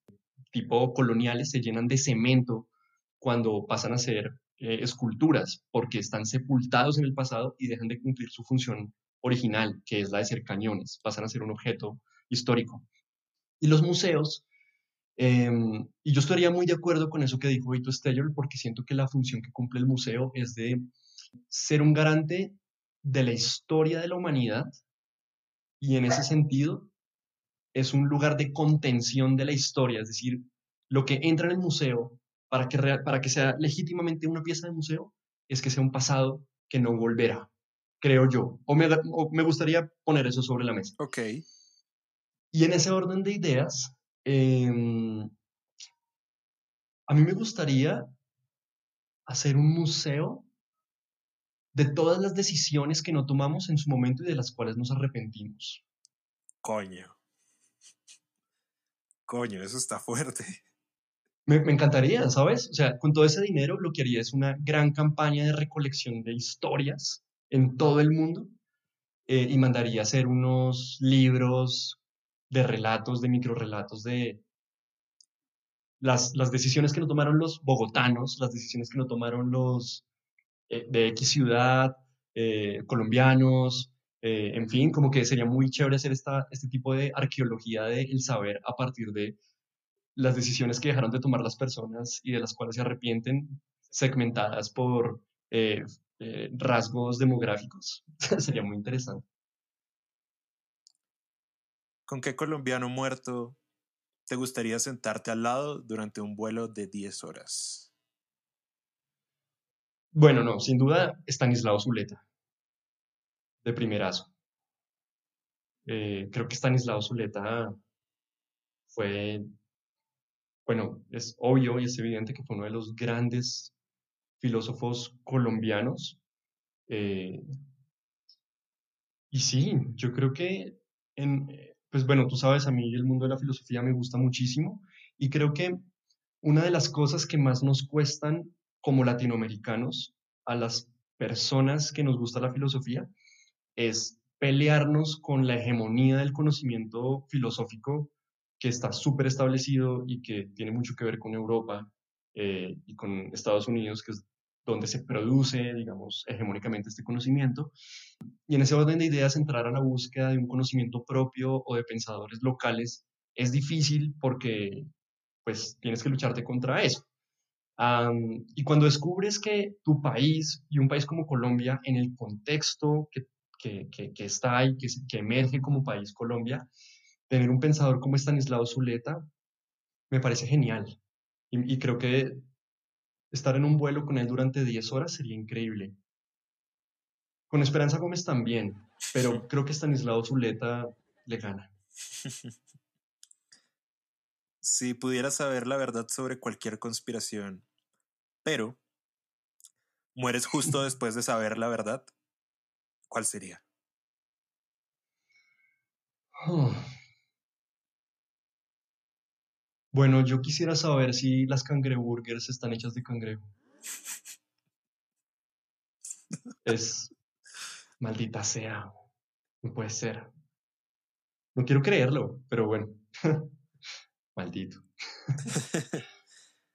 tipo coloniales se llenan de cemento cuando pasan a ser eh, esculturas, porque están sepultados en el pasado y dejan de cumplir su función original, que es la de ser cañones, pasan a ser un objeto histórico. Y los museos, eh, y yo estaría muy de acuerdo con eso que dijo Vito Steyer, porque siento que la función que cumple el museo es de ser un garante de la historia de la humanidad y en ese sentido es un lugar de contención de la historia, es decir, lo que entra en el museo para que, para que sea legítimamente una pieza de museo es que sea un pasado que no volverá, creo yo, o me, o me gustaría poner eso sobre la mesa. Ok. Y en ese orden de ideas, eh, a mí me gustaría hacer un museo de todas las decisiones que no tomamos en su momento y de las cuales nos arrepentimos. Coño. Coño, eso está fuerte. Me, me, encantaría, ¿sabes? O sea, con todo ese dinero lo que haría es una gran campaña de recolección de historias en todo el mundo eh, y mandaría hacer unos libros de relatos, de microrelatos de las, las decisiones que no tomaron los bogotanos, las decisiones que no tomaron los eh, de X ciudad, eh, colombianos, eh, en fin, como que sería muy chévere hacer esta, este tipo de arqueología del saber a partir de las decisiones que dejaron de tomar las personas y de las cuales se arrepienten, segmentadas por eh, eh, rasgos demográficos. [laughs] sería muy interesante. ¿Con qué colombiano muerto te gustaría sentarte al lado durante un vuelo de 10 horas? Bueno, no, sin duda Stanislao Zuleta, de primerazo. Eh, creo que Stanislao Zuleta fue, bueno, es obvio y es evidente que fue uno de los grandes filósofos colombianos. Eh, y sí, yo creo que, en, pues bueno, tú sabes, a mí el mundo de la filosofía me gusta muchísimo y creo que una de las cosas que más nos cuestan como latinoamericanos a las personas que nos gusta la filosofía es pelearnos con la hegemonía del conocimiento filosófico que está súper establecido y que tiene mucho que ver con Europa eh, y con Estados Unidos, que es donde se produce, digamos, hegemónicamente este conocimiento. Y en ese orden de ideas, entrar a la búsqueda de un conocimiento propio o de pensadores locales es difícil porque, pues, tienes que lucharte contra eso. y cuando descubres que tu país y un país como Colombia, en el contexto que, que, que, está ahí, que, que emerge como país Colombia, tener un pensador como Estanislao Zuleta me parece genial. Y, creo que estar en un vuelo con él durante 10 horas sería increíble. Con Esperanza Gómez también, pero [laughs] creo que Stanislao Zuleta le gana. [laughs] Si pudiera saber la verdad sobre cualquier conspiración, pero mueres justo después de saber la verdad, ¿cuál sería? Bueno, yo quisiera saber si las cangreburgers están hechas de cangrejo. Es maldita sea. No puede ser. No quiero creerlo, pero bueno. [laughs] Maldito.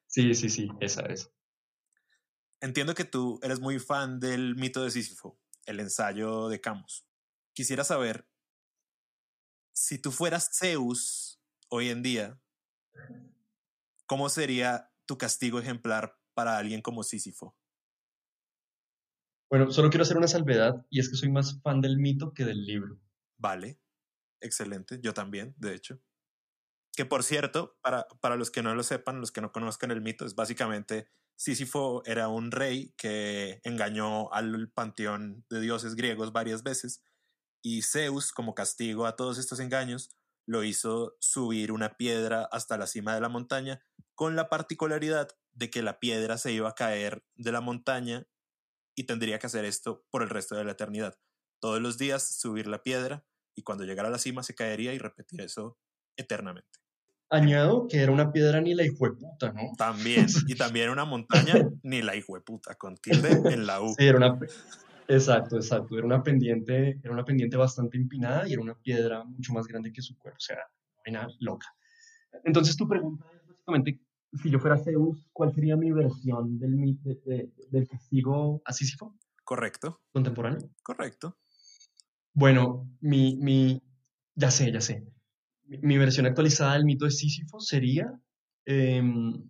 sí, sí, sí, esa es. Entiendo que tú eres muy fan del mito de Sísifo, el ensayo de Camus. Quisiera saber si tú fueras Zeus hoy en día, ¿Cómo sería tu castigo ejemplar para alguien como Sísifo? Bueno, solo quiero hacer una salvedad y es que soy más fan del mito que del libro. Vale, excelente, yo también, de hecho. Que por cierto, para, para los que no lo sepan, los que no conozcan el mito, es básicamente Sísifo era un rey que engañó al panteón de dioses griegos varias veces y Zeus, como castigo a todos estos engaños, lo hizo subir una piedra hasta la cima de la montaña, con la particularidad de que la piedra se iba a caer de la montaña y tendría que hacer esto por el resto de la eternidad. Todos los días subir la piedra y cuando llegara a la cima se caería y repetir eso eternamente. Añado que era una piedra ni la puta, ¿no? También, [laughs] y también una montaña ni la puta, con tilde en la U. Sí, era una, Exacto, exacto. Era una pendiente, era una pendiente bastante empinada y era una piedra mucho más grande que su cuerpo. O sea, una loca. Entonces tu pregunta es básicamente, si yo fuera Zeus, ¿cuál sería mi versión del, del castigo a Sísifo? Correcto. ¿Contemporáneo? Correcto. Bueno, mi, mi, ya sé, ya sé. Mi, versión actualizada del mito de Sísifo sería em,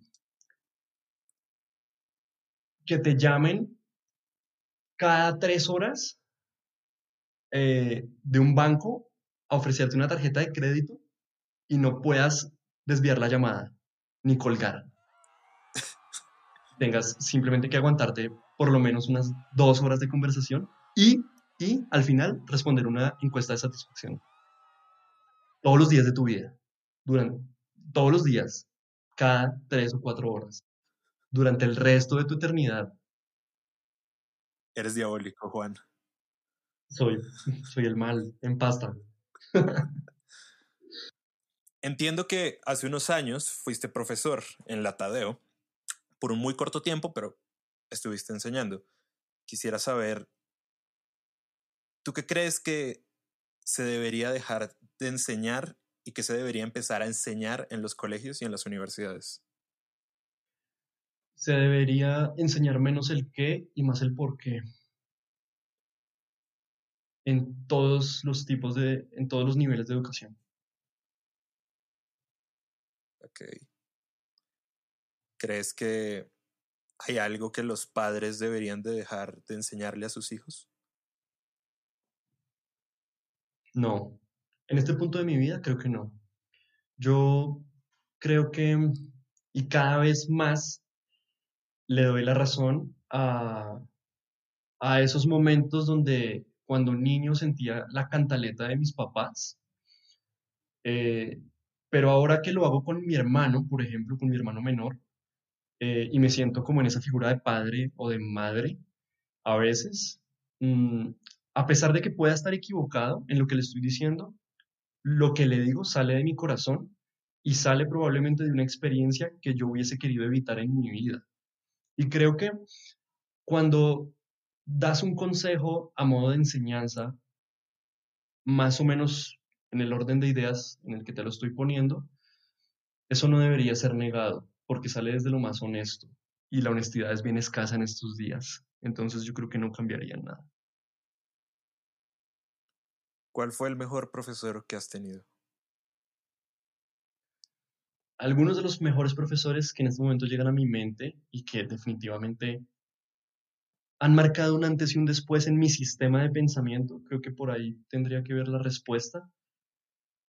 que te llamen cada tres horas eh, de un banco a ofrecerte una tarjeta de crédito y no puedas desviar la llamada ni colgar. Tengas simplemente que aguantarte por lo menos unas dos horas de conversación y, y al final responder una encuesta de satisfacción. Todos los días de tu vida, durante todos los días, cada tres o cuatro horas, durante el resto de tu eternidad, Eres diabólico, Juan. Soy, [laughs] soy el mal en pasta. [laughs] Entiendo que hace unos años fuiste profesor en la Tadeo, por un muy corto tiempo, pero estuviste enseñando. Quisiera saber, ¿tú qué crees que se debería dejar de enseñar y que se debería empezar a enseñar en los colegios y en las universidades? se debería enseñar menos el qué y más el por qué. En todos los tipos de, en todos los niveles de educación. Ok. ¿Crees que hay algo que los padres deberían de dejar de enseñarle a sus hijos? No. En este punto de mi vida creo que no. Yo creo que, y cada vez más le doy la razón a, esos momentos donde cuando niño sentía la cantaleta de mis papás, eh, pero ahora que lo hago con mi hermano, por ejemplo, con mi hermano menor, eh, y me siento como en esa figura de padre o de madre, a veces, mm, a pesar de que pueda estar equivocado en lo que le estoy diciendo, lo que le digo sale de mi corazón y sale probablemente de una experiencia que yo hubiese querido evitar en mi vida. Y creo que cuando das un consejo a modo de enseñanza, más o menos en el orden de ideas en el que te lo estoy poniendo, eso no debería ser negado, porque sale desde lo más honesto. Y la honestidad es bien escasa en estos días. Entonces yo creo que no cambiaría nada. ¿Cuál fue el mejor profesor que has tenido? Algunos de los mejores profesores que en este momento llegan a mi mente y que definitivamente han marcado un antes y un después en mi sistema de pensamiento, creo que por ahí tendría que ver la respuesta.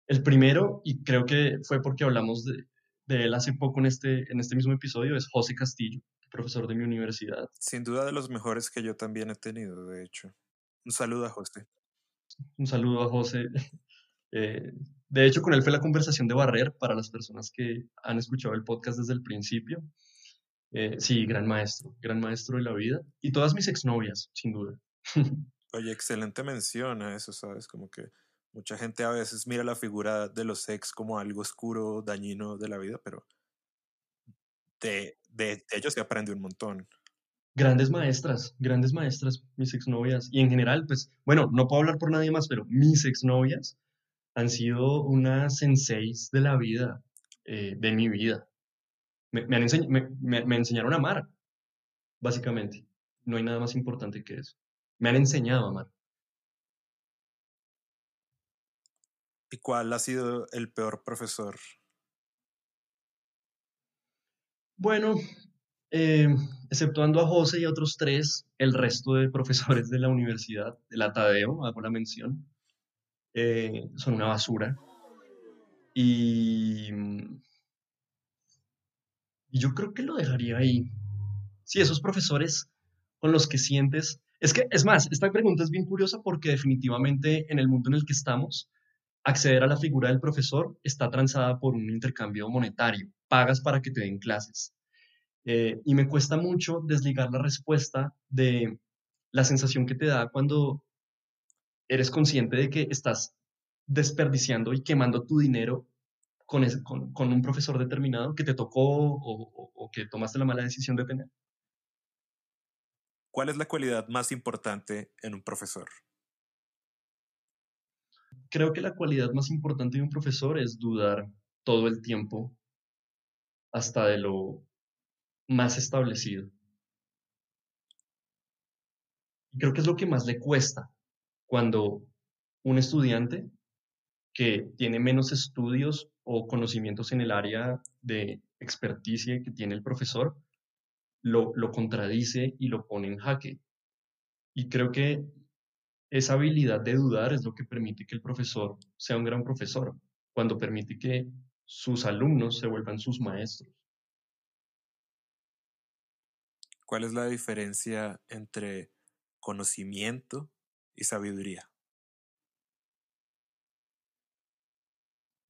El primero, y creo que fue porque hablamos de, de él hace poco en este, en este mismo episodio, es José Castillo, profesor de mi universidad. Sin duda de los mejores que yo también he tenido, de hecho. Un saludo a José. Un saludo a José. [laughs] Eh, de hecho, con él fue la conversación de Barrer para las personas que han escuchado el podcast desde el principio. Eh, sí, gran maestro, gran maestro de la vida. Y todas mis exnovias, sin duda. [laughs] Oye, excelente mención a eso, ¿sabes? Como que mucha gente a veces mira la figura de los ex como algo oscuro, dañino de la vida, pero de, de, ellos se aprende un montón. Grandes maestras, grandes maestras, mis exnovias. Y en general, pues, bueno, no puedo hablar por nadie más, pero mis exnovias han sido unas senseis de la vida, eh, de mi vida. Me, me, han me, me, enseñaron a amar, básicamente. No hay nada más importante que eso. Me han enseñado a amar. ¿Y cuál ha sido el peor profesor? Bueno, eh, exceptuando a José y otros tres, el resto de profesores de la universidad, de la Tadeo, hago la mención, eh, son una basura. Y, y yo creo que lo dejaría ahí. Sí, esos profesores con los que sientes... Es que, es más, esta pregunta es bien curiosa porque definitivamente en el mundo en el que estamos, acceder a la figura del profesor está transada por un intercambio monetario. Pagas para que te den clases. Eh, y me cuesta mucho desligar la respuesta de la sensación que te da cuando eres consciente de que estás desperdiciando y quemando tu dinero con, con, un profesor determinado que te tocó o, o que tomaste la mala decisión de tener. ¿Cuál es la cualidad más importante en un profesor? Creo que la cualidad más importante de un profesor es dudar todo el tiempo hasta de lo más establecido. Y creo que es lo que más le cuesta cuando un estudiante que tiene menos estudios o conocimientos en el área de experticia que tiene el profesor, lo, lo contradice y lo pone en jaque. Y creo que esa habilidad de dudar es lo que permite que el profesor sea un gran profesor, cuando permite que sus alumnos se vuelvan sus maestros. ¿Cuál es la diferencia entre conocimiento y sabiduría?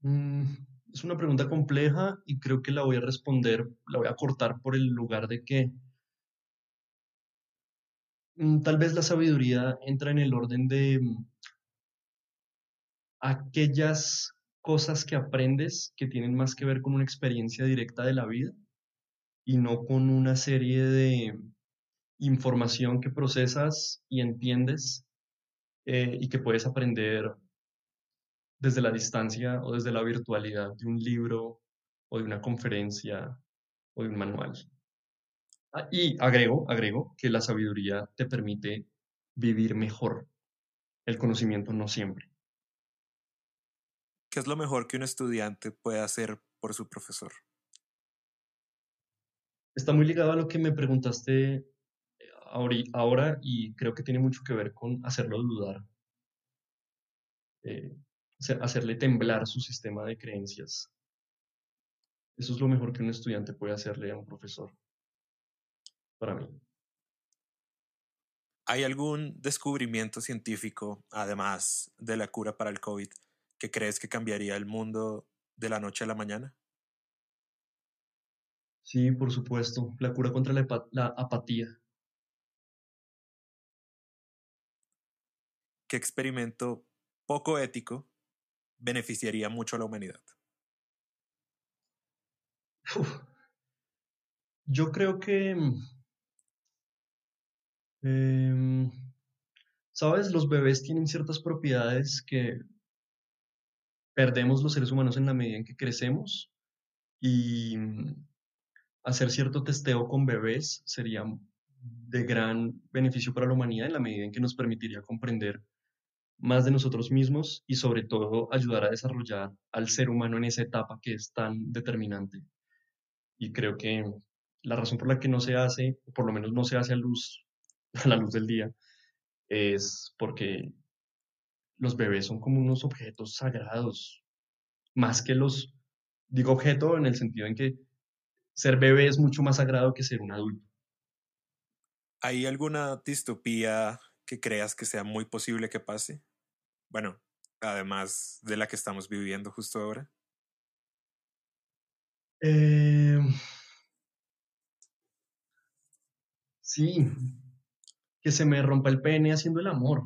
Mm, es una pregunta compleja y creo que la voy a responder, la voy a cortar por el lugar de que mm, tal vez la sabiduría entra en el orden de mm, aquellas cosas que aprendes que tienen más que ver con una experiencia directa de la vida y no con una serie de información que procesas y entiendes eh, y que puedes aprender desde la distancia o desde la virtualidad de un libro o de una conferencia o de un manual. Ah, y agrego, agrego que la sabiduría te permite vivir mejor. El conocimiento no siempre. ¿Qué es lo mejor que un estudiante puede hacer por su profesor? Está muy ligado a lo que me preguntaste eh, ahora y creo que tiene mucho que ver con hacerlo dudar. Eh, hacerle temblar su sistema de creencias. Eso es lo mejor que un estudiante puede hacerle a un profesor, para mí. ¿Hay algún descubrimiento científico, además de la cura para el COVID, que crees que cambiaría el mundo de la noche a la mañana? Sí, por supuesto, la cura contra la, la apatía. ¿Qué experimento poco ético beneficiaría mucho a la humanidad? Yo creo que em, Sabes, los bebés tienen ciertas propiedades que perdemos los seres humanos en la medida en que crecemos y mm, hacer cierto testeo con bebés sería de gran beneficio para la humanidad en la medida en que nos permitiría comprender más de nosotros mismos y sobre todo ayudar a desarrollar al ser humano en esa etapa que es tan determinante. Y creo que la razón por la que no se hace, o por lo menos no se hace a luz, [laughs] a la luz del día, es porque los bebés son como unos objetos sagrados, más que los, digo objeto en el sentido en que ser bebé es mucho más sagrado que ser un adulto. ¿Hay alguna distopía que creas que sea muy posible que pase? Bueno, además de la que estamos viviendo justo ahora. Eh, sí, que se me rompa el pene haciendo el amor.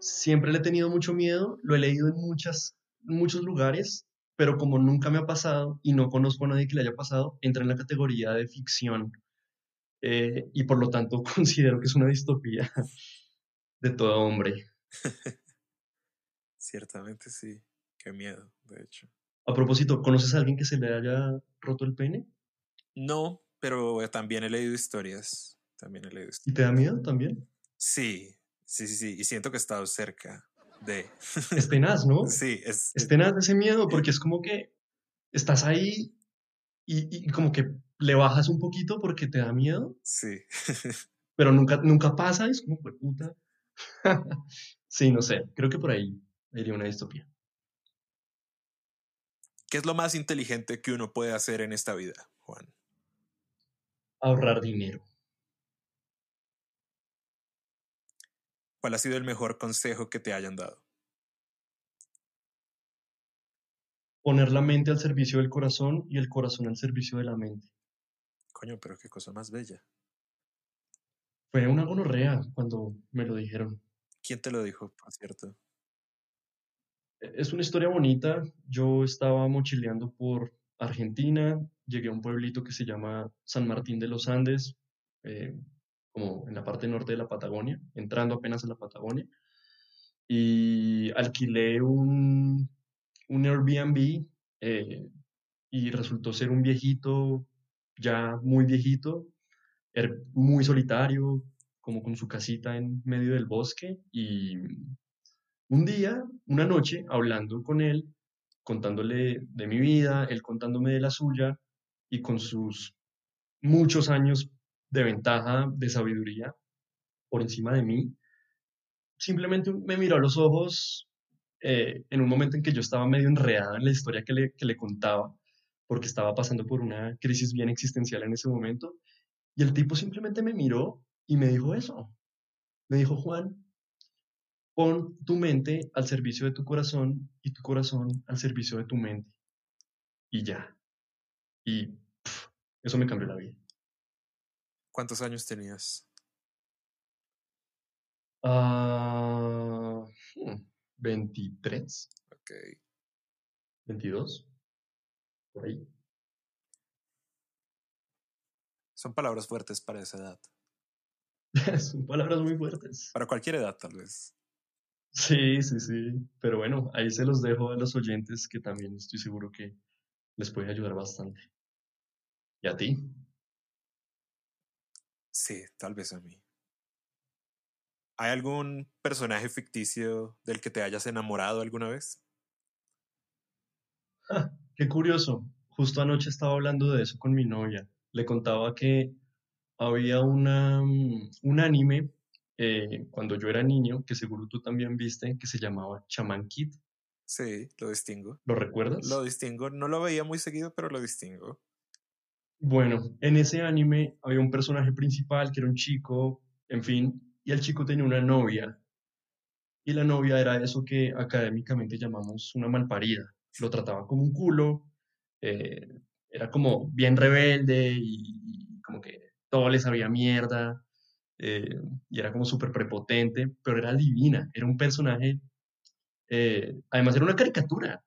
Siempre le he tenido mucho miedo, lo he leído en muchas, muchos lugares, pero como nunca me ha pasado y no conozco a nadie que le haya pasado, entra en la categoría de ficción eh, y por lo tanto [laughs] considero que es una distopía [laughs] de todo hombre. [laughs] Ciertamente sí, qué miedo, de hecho. A propósito, ¿conoces a alguien que se le haya roto el pene? No, pero también he leído historias. También he leído historias. ¿Y te da miedo también? Sí, sí, sí, sí. Y siento que he estado cerca de. Es tenaz, ¿no? [laughs] sí, es. Es tenaz ese miedo porque es como que estás ahí y, y como que le bajas un poquito porque te da miedo, Sí. [laughs] pero nunca, nunca pasa, es como, "Jue puta. [laughs] sí, no sé, creo que por ahí iría una distopía. ¿Qué es lo más inteligente que uno puede hacer en esta vida, Juan? Ahorrar dinero. ¿Cuál ha sido el mejor consejo que te hayan dado? Poner la mente al servicio del corazón y el corazón al servicio de la mente. Coño, pero qué cosa más bella. Fue una gonorrea cuando me lo dijeron. ¿Quién te lo dijo, por cierto? E- Es una historia bonita. Yo estaba mochileando por Argentina, llegué a un pueblito que se llama San Martín de los Andes, eh, como en la parte norte de la Patagonia, entrando apenas a la Patagonia, y alquilé un, un Airbnb eh, y resultó ser un viejito, ya muy viejito, er- muy solitario, como con su casita en medio del bosque, y un día, una noche, hablando con él, contándole de mi vida, él contándome de la suya, y con sus muchos años de ventaja, de sabiduría por encima de mí, simplemente me miró a los ojos eh, en un momento en que yo estaba medio enredado en la historia que le, que le contaba, porque estaba pasando por una crisis bien existencial en ese momento, y el tipo simplemente me miró y me dijo eso. Me dijo, Juan, pon tu mente al servicio de tu corazón y tu corazón al servicio de tu mente. Y ya. Y pf, eso me cambió la vida. ¿Cuántos años tenías? Ah, hmm, 23, Ok. 22, por ahí. Son palabras fuertes para esa edad. [laughs] Son palabras muy fuertes. Para cualquier edad, tal vez. Sí, sí, sí. Pero bueno, ahí se los dejo a los oyentes que también estoy seguro que les puede ayudar bastante. ¿Y a ti? Sí, tal vez a mí. ¿Hay algún personaje ficticio del que te hayas enamorado alguna vez? Ah, qué curioso. Justo anoche estaba hablando de eso con mi novia. Le contaba que había una, mm, un anime eh, cuando yo era niño, que seguro tú también viste, que se llamaba Shaman Kid. Sí, lo distingo. ¿Lo recuerdas? Lo distingo. No lo veía muy seguido, pero lo distingo. Bueno, en ese anime había un personaje principal que era un chico, en fin, y el chico tenía una novia. Y la novia era eso que académicamente llamamos una malparida. Lo trataba como un culo, eh, era como bien rebelde y, como que todo le sabía mierda, eh, y era como súper prepotente, pero era divina, era un personaje, eh, además era una caricatura.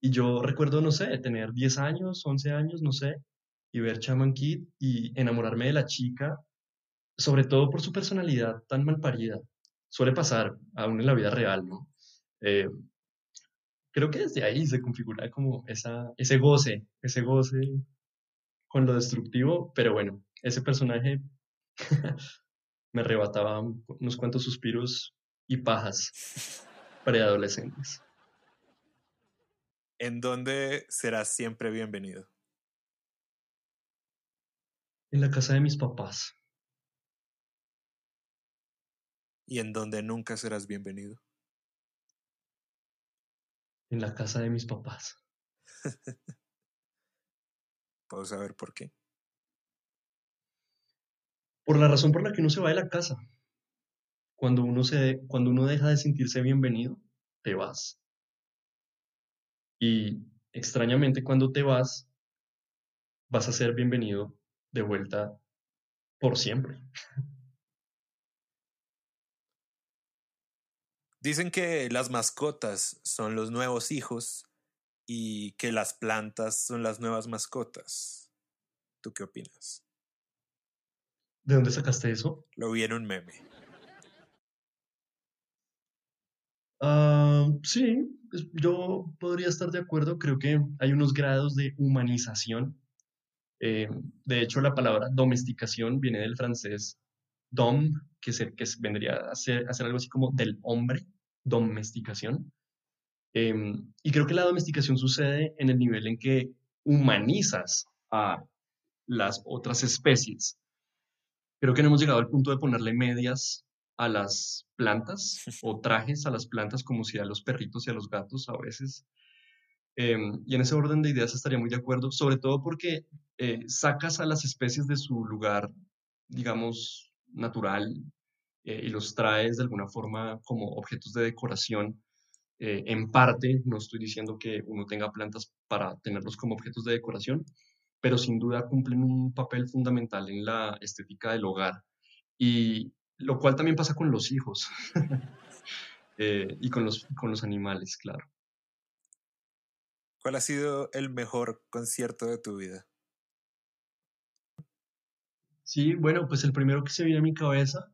Y yo recuerdo, no sé, tener 10 años, 11 años, no sé, y ver Chaman Kid y enamorarme de la chica sobre todo por su personalidad tan malparida. Suele pasar, aún en la vida real, ¿no? Eh, creo que desde ahí se configura como esa, ese goce, ese goce con lo destructivo, pero bueno, ese personaje [laughs] me arrebataba unos cuantos suspiros y pajas preadolescentes. ¿En dónde serás siempre bienvenido? En la casa de mis papás. ¿Y en dónde nunca serás bienvenido? En la casa de mis papás. [laughs] ¿Puedo saber por qué? Por la razón por la que uno se va de la casa. Cuando uno, se, cuando uno deja de sentirse bienvenido, te vas. Y extrañamente cuando te vas, vas a ser bienvenido de vuelta por siempre. Dicen que las mascotas son los nuevos hijos y que las plantas son las nuevas mascotas. ¿Tú qué opinas? ¿De dónde sacaste eso? Lo vi en un meme. Ah, sí, yo podría estar de acuerdo. Creo que hay unos grados de humanización. Eh, de hecho, la palabra domesticación viene del francés dom, que, se, que vendría a ser, a ser algo así como del hombre, domesticación. Em, y creo que la domesticación sucede en el nivel en que humanizas a las otras especies. Creo que no hemos llegado al punto de ponerle medias a las plantas [laughs] o trajes a las plantas como si a los perritos y a los gatos a veces. Em, y en ese orden de ideas estaría muy de acuerdo, sobre todo porque eh, sacas a las especies de su lugar, digamos, natural eh, y los traes de alguna forma como objetos de decoración. Eh, en parte, no estoy diciendo que uno tenga plantas para tenerlos como objetos de decoración, pero sin duda cumplen un papel fundamental en la estética del hogar. Y lo cual también pasa con los hijos [laughs] eh, y con los, con los animales, claro. ¿Cuál ha sido el mejor concierto de tu vida? Sí, bueno, pues el primero que se viene a mi cabeza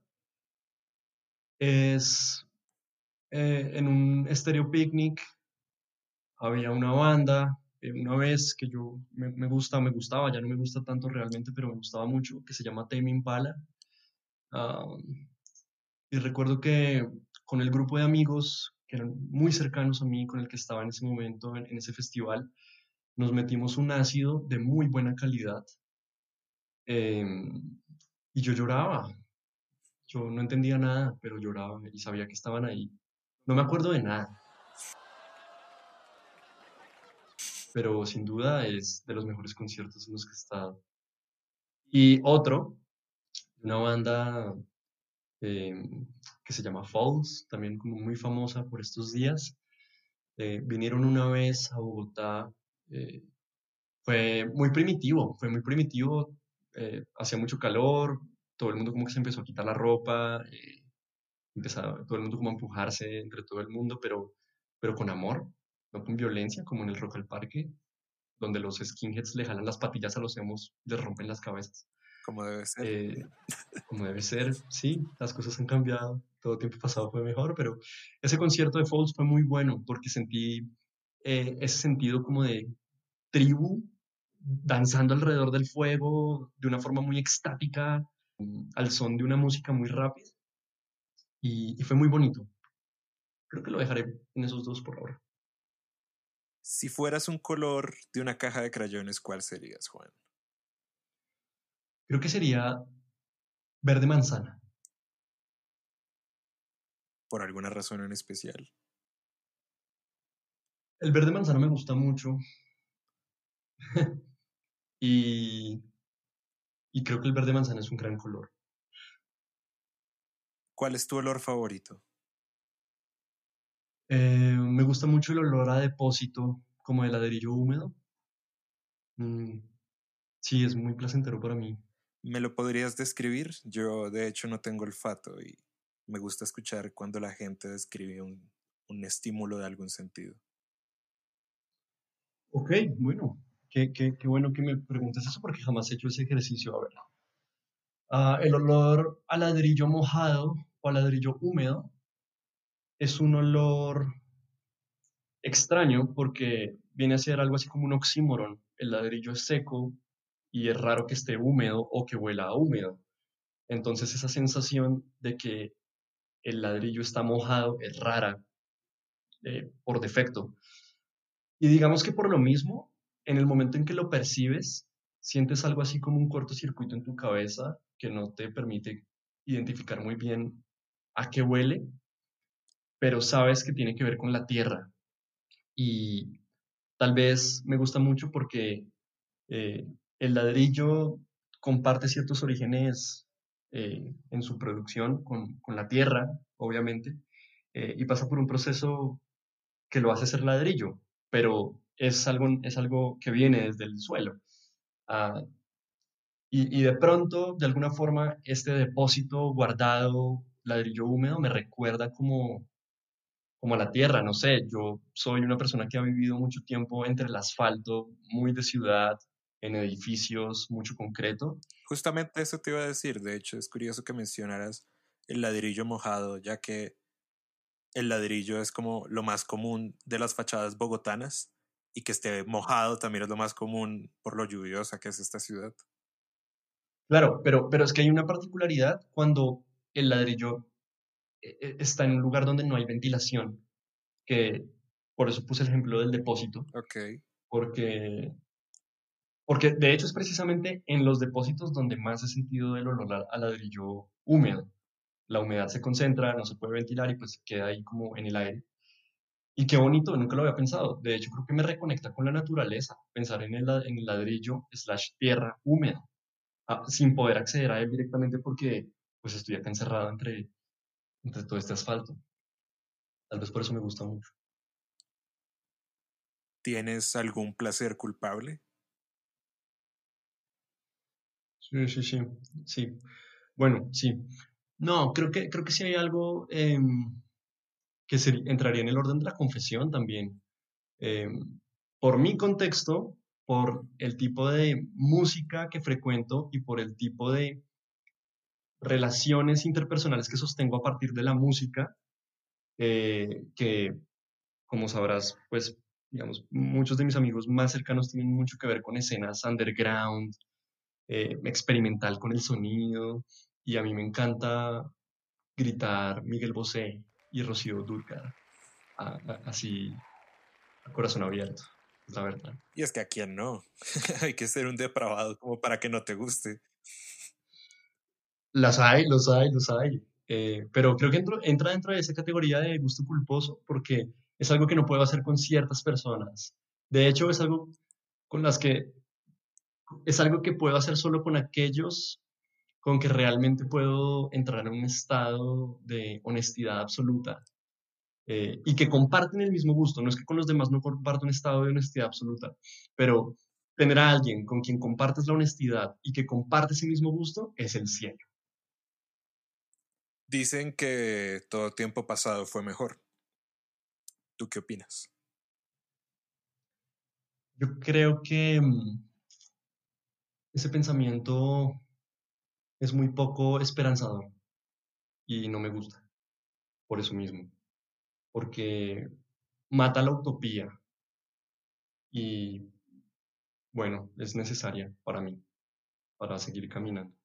es eh, en un estéreo picnic. Había una banda, eh, una vez que yo me, me, gusta, me gustaba, ya no me gusta tanto realmente, pero me gustaba mucho, que se llama Tame Impala. y recuerdo que con el grupo de amigos que eran muy cercanos a mí, con el que estaba en ese momento en, en ese festival, nos metimos un ácido de muy buena calidad. Eh, y yo lloraba. Yo no entendía nada, pero lloraba y sabía que estaban ahí. No me acuerdo de nada. Pero sin duda es de los mejores conciertos en los que he estado. Y otro, una banda eh, que se llama Falls, también como muy famosa por estos días. Eh, vinieron una vez a Bogotá. Eh, fue muy primitivo, fue muy primitivo. hacía mucho calor, todo el mundo como que se empezó a quitar la ropa, empezaba todo el mundo como a empujarse entre todo el mundo, pero, pero con amor, no con violencia, como en el Rock al Parque, donde los skinheads le jalan las patillas a los emos, les rompen las cabezas. Como debe ser. Eh, como debe ser, sí, las cosas han cambiado, todo tiempo pasado fue mejor, pero ese concierto de Falls fue muy bueno porque sentí eh, ese sentido como de tribu danzando alrededor del fuego de una forma muy extática, al son de una música muy rápida y, y fue muy bonito. Creo que lo dejaré en esos dos por ahora. Si fueras un color de una caja de crayones, ¿cuál serías, Juan? Creo que sería verde manzana. ¿Por alguna razón en especial? El verde manzana me gusta mucho. [laughs] y, y creo que el verde manzana es un gran color. ¿Cuál es tu olor favorito? Eh, me gusta mucho el olor a depósito, como de ladrillo húmedo. Mm, sí, es muy placentero para mí. ¿Me lo podrías describir? Yo, de hecho, no tengo olfato y me gusta escuchar cuando la gente describe un, un estímulo de algún sentido. Ok, bueno, qué, qué, qué, bueno que me preguntes eso porque jamás he hecho ese ejercicio. A ver. Ah, el olor a ladrillo mojado o a ladrillo húmedo es un olor extraño porque viene a ser algo así como un oxímoron. El ladrillo es seco y es raro que esté húmedo o que huela a húmedo. Entonces esa sensación de que el ladrillo está mojado es rara eh, por defecto. Y digamos que por lo mismo, en el momento en que lo percibes, sientes algo así como un cortocircuito en tu cabeza que no te permite identificar muy bien a qué huele, pero sabes que tiene que ver con la tierra. Y tal vez me gusta mucho porque eh, el ladrillo comparte ciertos orígenes eh, en su producción con, la tierra, obviamente, eh, y pasa por un proceso que lo hace ser ladrillo, pero es algo, es algo que viene desde el suelo. Ah, y, y, de pronto, de alguna forma, este depósito guardado, ladrillo húmedo, me recuerda como, como a la tierra, no sé, yo soy una persona que ha vivido mucho tiempo entre el asfalto, muy de ciudad, en edificios, mucho concreto. Justamente eso te iba a decir, de hecho es curioso que mencionaras el ladrillo mojado, ya que el ladrillo es como lo más común de las fachadas bogotanas y que esté mojado también es lo más común por lo lluviosa que es esta ciudad. Claro, pero, pero es que hay una particularidad cuando el ladrillo eh, eh, está en un lugar donde no hay ventilación, que por eso puse el ejemplo del depósito. Ok. Porque porque de hecho es precisamente en los depósitos donde más he sentido el olor a ladrillo húmedo. La humedad se concentra, no se puede ventilar y pues queda ahí como en el aire. Y qué bonito, nunca lo había pensado. De hecho, creo que me reconecta con la naturaleza, pensar en el, en el ladrillo slash tierra húmeda, ah, sin poder acceder a él directamente porque pues estoy acá encerrado entre, entre todo este asfalto. Tal vez por eso me gusta mucho. ¿Tienes algún placer culpable? Sí, sí, sí, sí. Bueno, sí. No, creo que, creo que sí hay algo em, que entraría en el orden de la confesión también. Em, por mi contexto, por el tipo de música que frecuento y por el tipo de relaciones interpersonales que sostengo a partir de la música, eh, que, como sabrás, pues, digamos, muchos de mis amigos más cercanos tienen mucho que ver con escenas underground, eh, experimental con el sonido y a mí me encanta gritar Miguel Bosé y Rocío Durca así a corazón abierto, es la verdad. Y es que a quién no, [laughs] hay que ser un depravado como para que no te guste. Las hay, los hay, los hay. Eh, pero creo que entra dentro de esa categoría de gusto culposo porque es algo que no puedo hacer con ciertas personas. De hecho, es algo con las que es algo que puedo hacer solo con aquellos con que realmente puedo entrar en un estado de honestidad absoluta eh, y que comparten el mismo gusto. No es que con los demás no comparto un estado de honestidad absoluta, pero tener a alguien con quien compartes la honestidad y que comparte ese mismo gusto es el cielo. Dicen que todo tiempo pasado fue mejor. ¿Tú qué opinas? Yo creo que mm, ese pensamiento es muy poco esperanzador y no me gusta por eso mismo, porque mata la utopía y bueno, es necesaria para mí, para seguir caminando.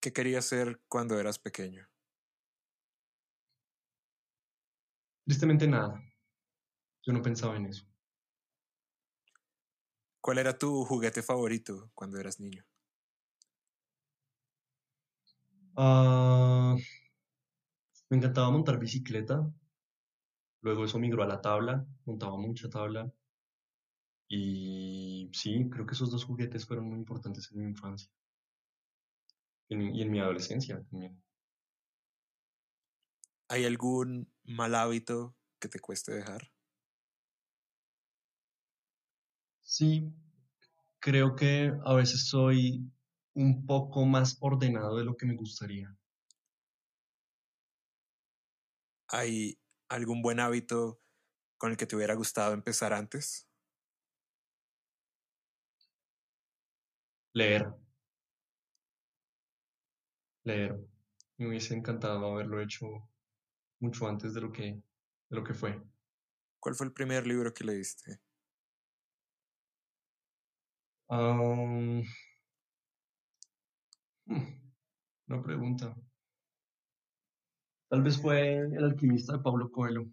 ¿Qué querías ser cuando eras pequeño? Tristemente nada. Yo no pensaba en eso. ¿Cuál era tu juguete favorito cuando eras niño? Uh, me encantaba montar bicicleta. Luego eso migró a la tabla, montaba mucha tabla. Y sí, creo que esos dos juguetes fueron muy importantes en mi infancia. y en mi adolescencia también. ¿Hay algún mal hábito que te cueste dejar? Sí, creo que a veces soy un poco más ordenado de lo que me gustaría. ¿Hay algún buen hábito con el que te hubiera gustado empezar antes? Leer. leer. Me hubiese encantado haberlo hecho mucho antes de lo que, de lo que fue. ¿Cuál fue el primer libro que leíste? Hmm, una pregunta. Tal vez fue El alquimista de Pablo Coelho.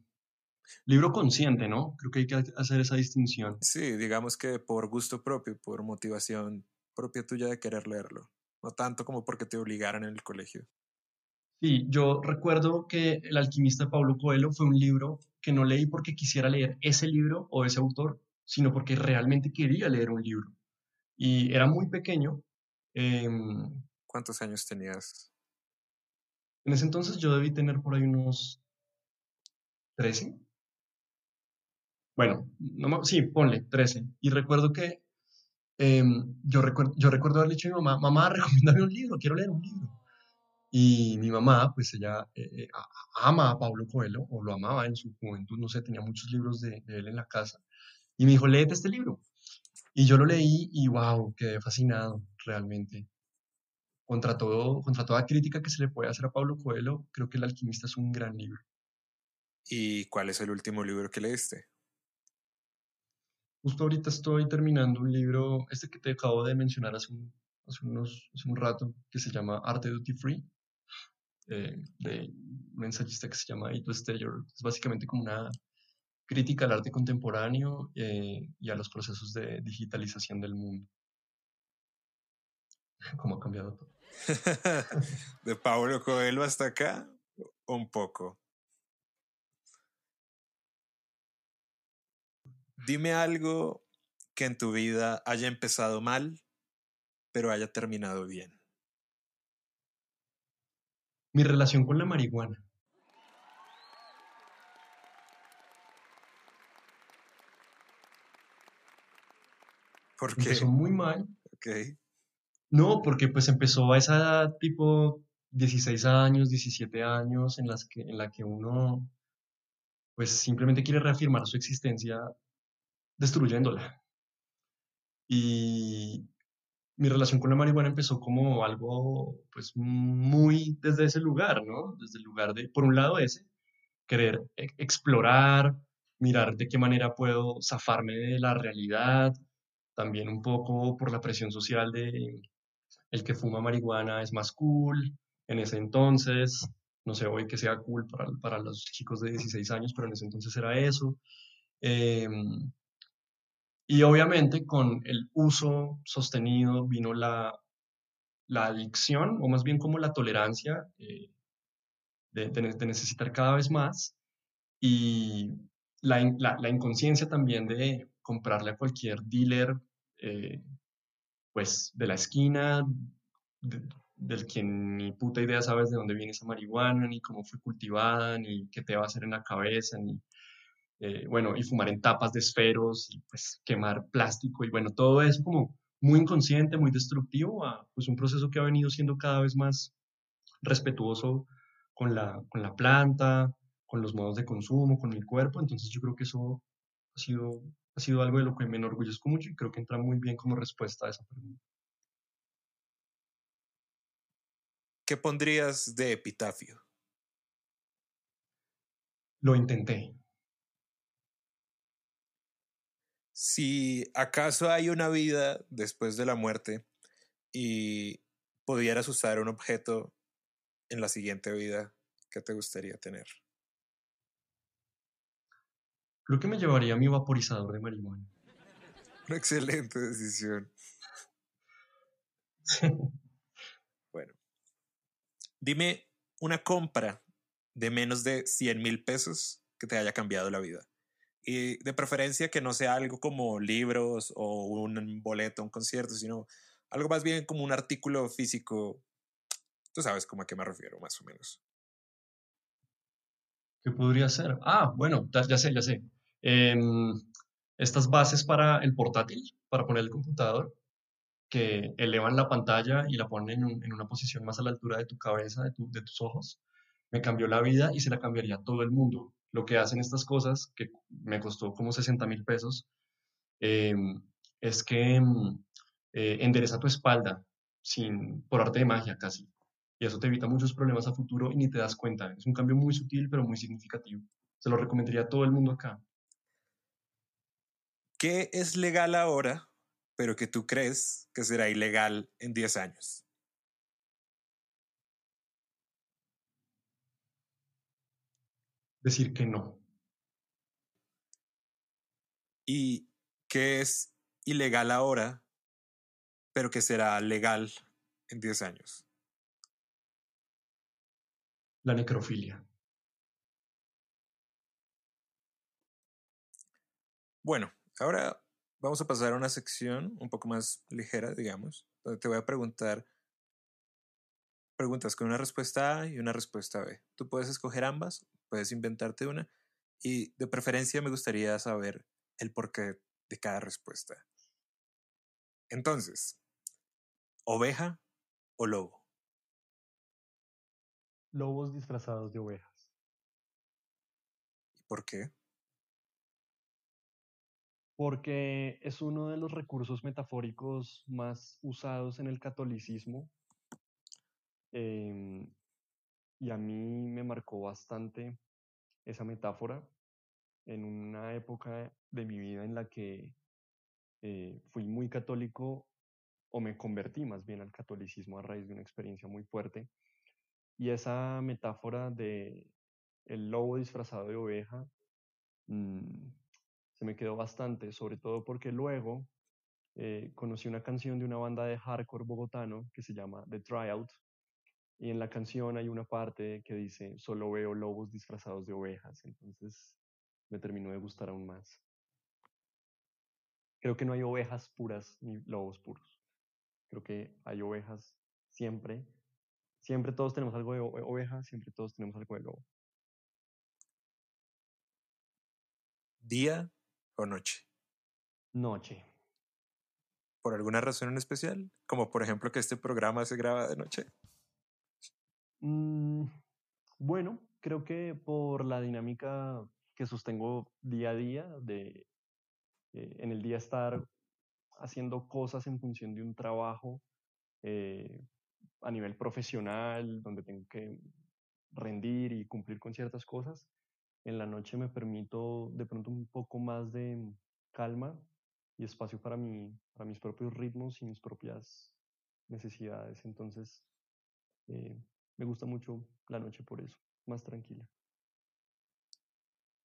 Libro consciente, ¿no? Creo que hay que hacer esa distinción. Sí, digamos que por gusto propio, por motivación propia tuya de querer leerlo, no tanto como porque te obligaran en el colegio. Sí, yo recuerdo que El alquimista de Pablo Coelho fue un libro que no leí porque quisiera leer ese libro o ese autor, sino porque realmente quería leer un libro. Y era muy pequeño. em, ¿Cuántos años tenías? en ese entonces yo debí tener por ahí unos 13. Bueno, no, sí, ponle 13. Y recuerdo que em, yo, recuerdo, yo recuerdo haberle dicho a mi mamá, mamá, [laughs] recomiéndame un libro, quiero leer un libro. Y mi mamá, pues ella eh, eh, ama a Pablo Coelho, o lo amaba en su juventud, no sé, tenía muchos libros de, de él en la casa. Y me dijo, léete este libro. Y yo lo leí y wow, quedé fascinado realmente. Contra todo, contra toda crítica que se le puede hacer a Pablo Coelho, creo que El alquimista es un gran libro. ¿Y cuál es el último libro que leíste? Justo ahorita estoy terminando un libro, este que te acabo de mencionar hace un, hace unos, hace un rato, que se llama Arte Duty Free, eh, de un ensayista que se llama Ito Steyer. Es básicamente como una crítica al arte contemporáneo eh, y a los procesos de digitalización del mundo. [laughs] Cómo ha cambiado todo. [laughs] ¿De Pablo Coelho hasta acá? Un poco. Dime algo que en tu vida haya empezado mal, pero haya terminado bien. Mi relación con la marihuana. ¿Por qué? Empezó muy mal. Ok. No, porque pues empezó a esa edad tipo 16 años, 17 años, en las que, en la que uno pues simplemente quiere reafirmar su existencia destruyéndola. Y mi relación con la marihuana empezó como algo pues muy desde ese lugar, ¿no? Desde el lugar de, por un lado ese, querer e- explorar, mirar de qué manera puedo zafarme de la realidad, también un poco por la presión social de el que fuma marihuana es más cool en ese entonces, no sé hoy que sea cool para, para los chicos de 16 años, pero en ese entonces era eso. Em, y obviamente con el uso sostenido vino la, la adicción, o más bien como la tolerancia eh, de, de ne- de necesitar cada vez más y la- la inconsciencia también de comprarle a cualquier dealer, eh, pues de la esquina, de- del que ni puta idea sabes de dónde viene esa marihuana, ni cómo fue cultivada, ni qué te va a hacer en la cabeza, ni, eh, bueno, y fumar en tapas de esferos, y pues quemar plástico, y bueno, todo eso como muy inconsciente, muy destructivo, a pues un proceso que ha venido siendo cada vez más respetuoso con la, con la planta, con los modos de consumo, con mi cuerpo, entonces yo creo que eso ha sido, ha sido algo de lo que me enorgullezco mucho y creo que entra muy bien como respuesta a esa pregunta. ¿Qué pondrías de epitafio? Lo intenté. Si acaso hay una vida después de la muerte y pudieras usar un objeto en la siguiente vida, ¿qué te gustaría tener? Creo que me llevaría mi vaporizador de marihuana. Una excelente decisión. [laughs] Bueno, dime una compra de menos de 100 mil pesos que te haya cambiado la vida. Y de preferencia que no sea algo como libros o un boleto, un concierto, sino algo más bien como un artículo físico. Tú sabes como a qué me refiero, más o menos. ¿Qué podría ser? Ah, bueno, ya, ya sé, ya sé. Em, estas bases para el portátil, para poner el computador, que elevan la pantalla y la ponen en, un- en una posición más a la altura de tu cabeza, de tus ojos, me cambió la vida y se la cambiaría a todo el mundo. Lo que hacen estas cosas, que me costó como 60 mil pesos, em, es que em, eh, endereza tu espalda sin, por arte de magia casi. Y eso te evita muchos problemas a futuro y ni te das cuenta. Es un cambio muy sutil, pero muy significativo. Se lo recomendaría a todo el mundo acá. ¿Qué es legal ahora, pero que tú crees que será ilegal en 10 años? Decir que no. ¿Y qué es ilegal ahora, pero que será legal en 10 años? La necrofilia. Bueno, ahora vamos a pasar a una sección un poco más ligera, digamos, donde te voy a preguntar preguntas con una respuesta A y una respuesta B. Tú puedes escoger ambas, puedes inventarte una y de preferencia me gustaría saber el porqué de cada respuesta. Entonces, oveja o lobo? Lobos disfrazados de ovejas. ¿Y por qué? Porque es uno de los recursos metafóricos más usados en el catolicismo. Em, y a mí me marcó bastante esa metáfora en una época de mi vida en la que eh, fui muy católico o me convertí más bien al catolicismo a raíz de una experiencia muy fuerte. Y esa metáfora de el lobo disfrazado de oveja mm, se me quedó bastante, sobre todo porque luego eh, conocí una canción de una banda de hardcore bogotano que se llama The Tryout. Y en la canción hay una parte que dice, solo veo lobos disfrazados de ovejas. Entonces me terminó de gustar aún más. Creo que no hay ovejas puras ni lobos puros. Creo que hay ovejas siempre. Siempre todos tenemos algo de oveja, siempre todos tenemos algo de lobo. ¿Día o noche? Noche. ¿Por alguna razón en especial? Como por ejemplo que este programa se graba de noche. Mm, bueno, creo que por la dinámica que sostengo día a día, de eh, en el día estar haciendo cosas en función de un trabajo eh, a nivel profesional, donde tengo que rendir y cumplir con ciertas cosas. En la noche me permito de pronto un poco más de calma y espacio para, mí, para mis propios ritmos y mis propias necesidades. Entonces, eh, me gusta mucho la noche por eso, más tranquila.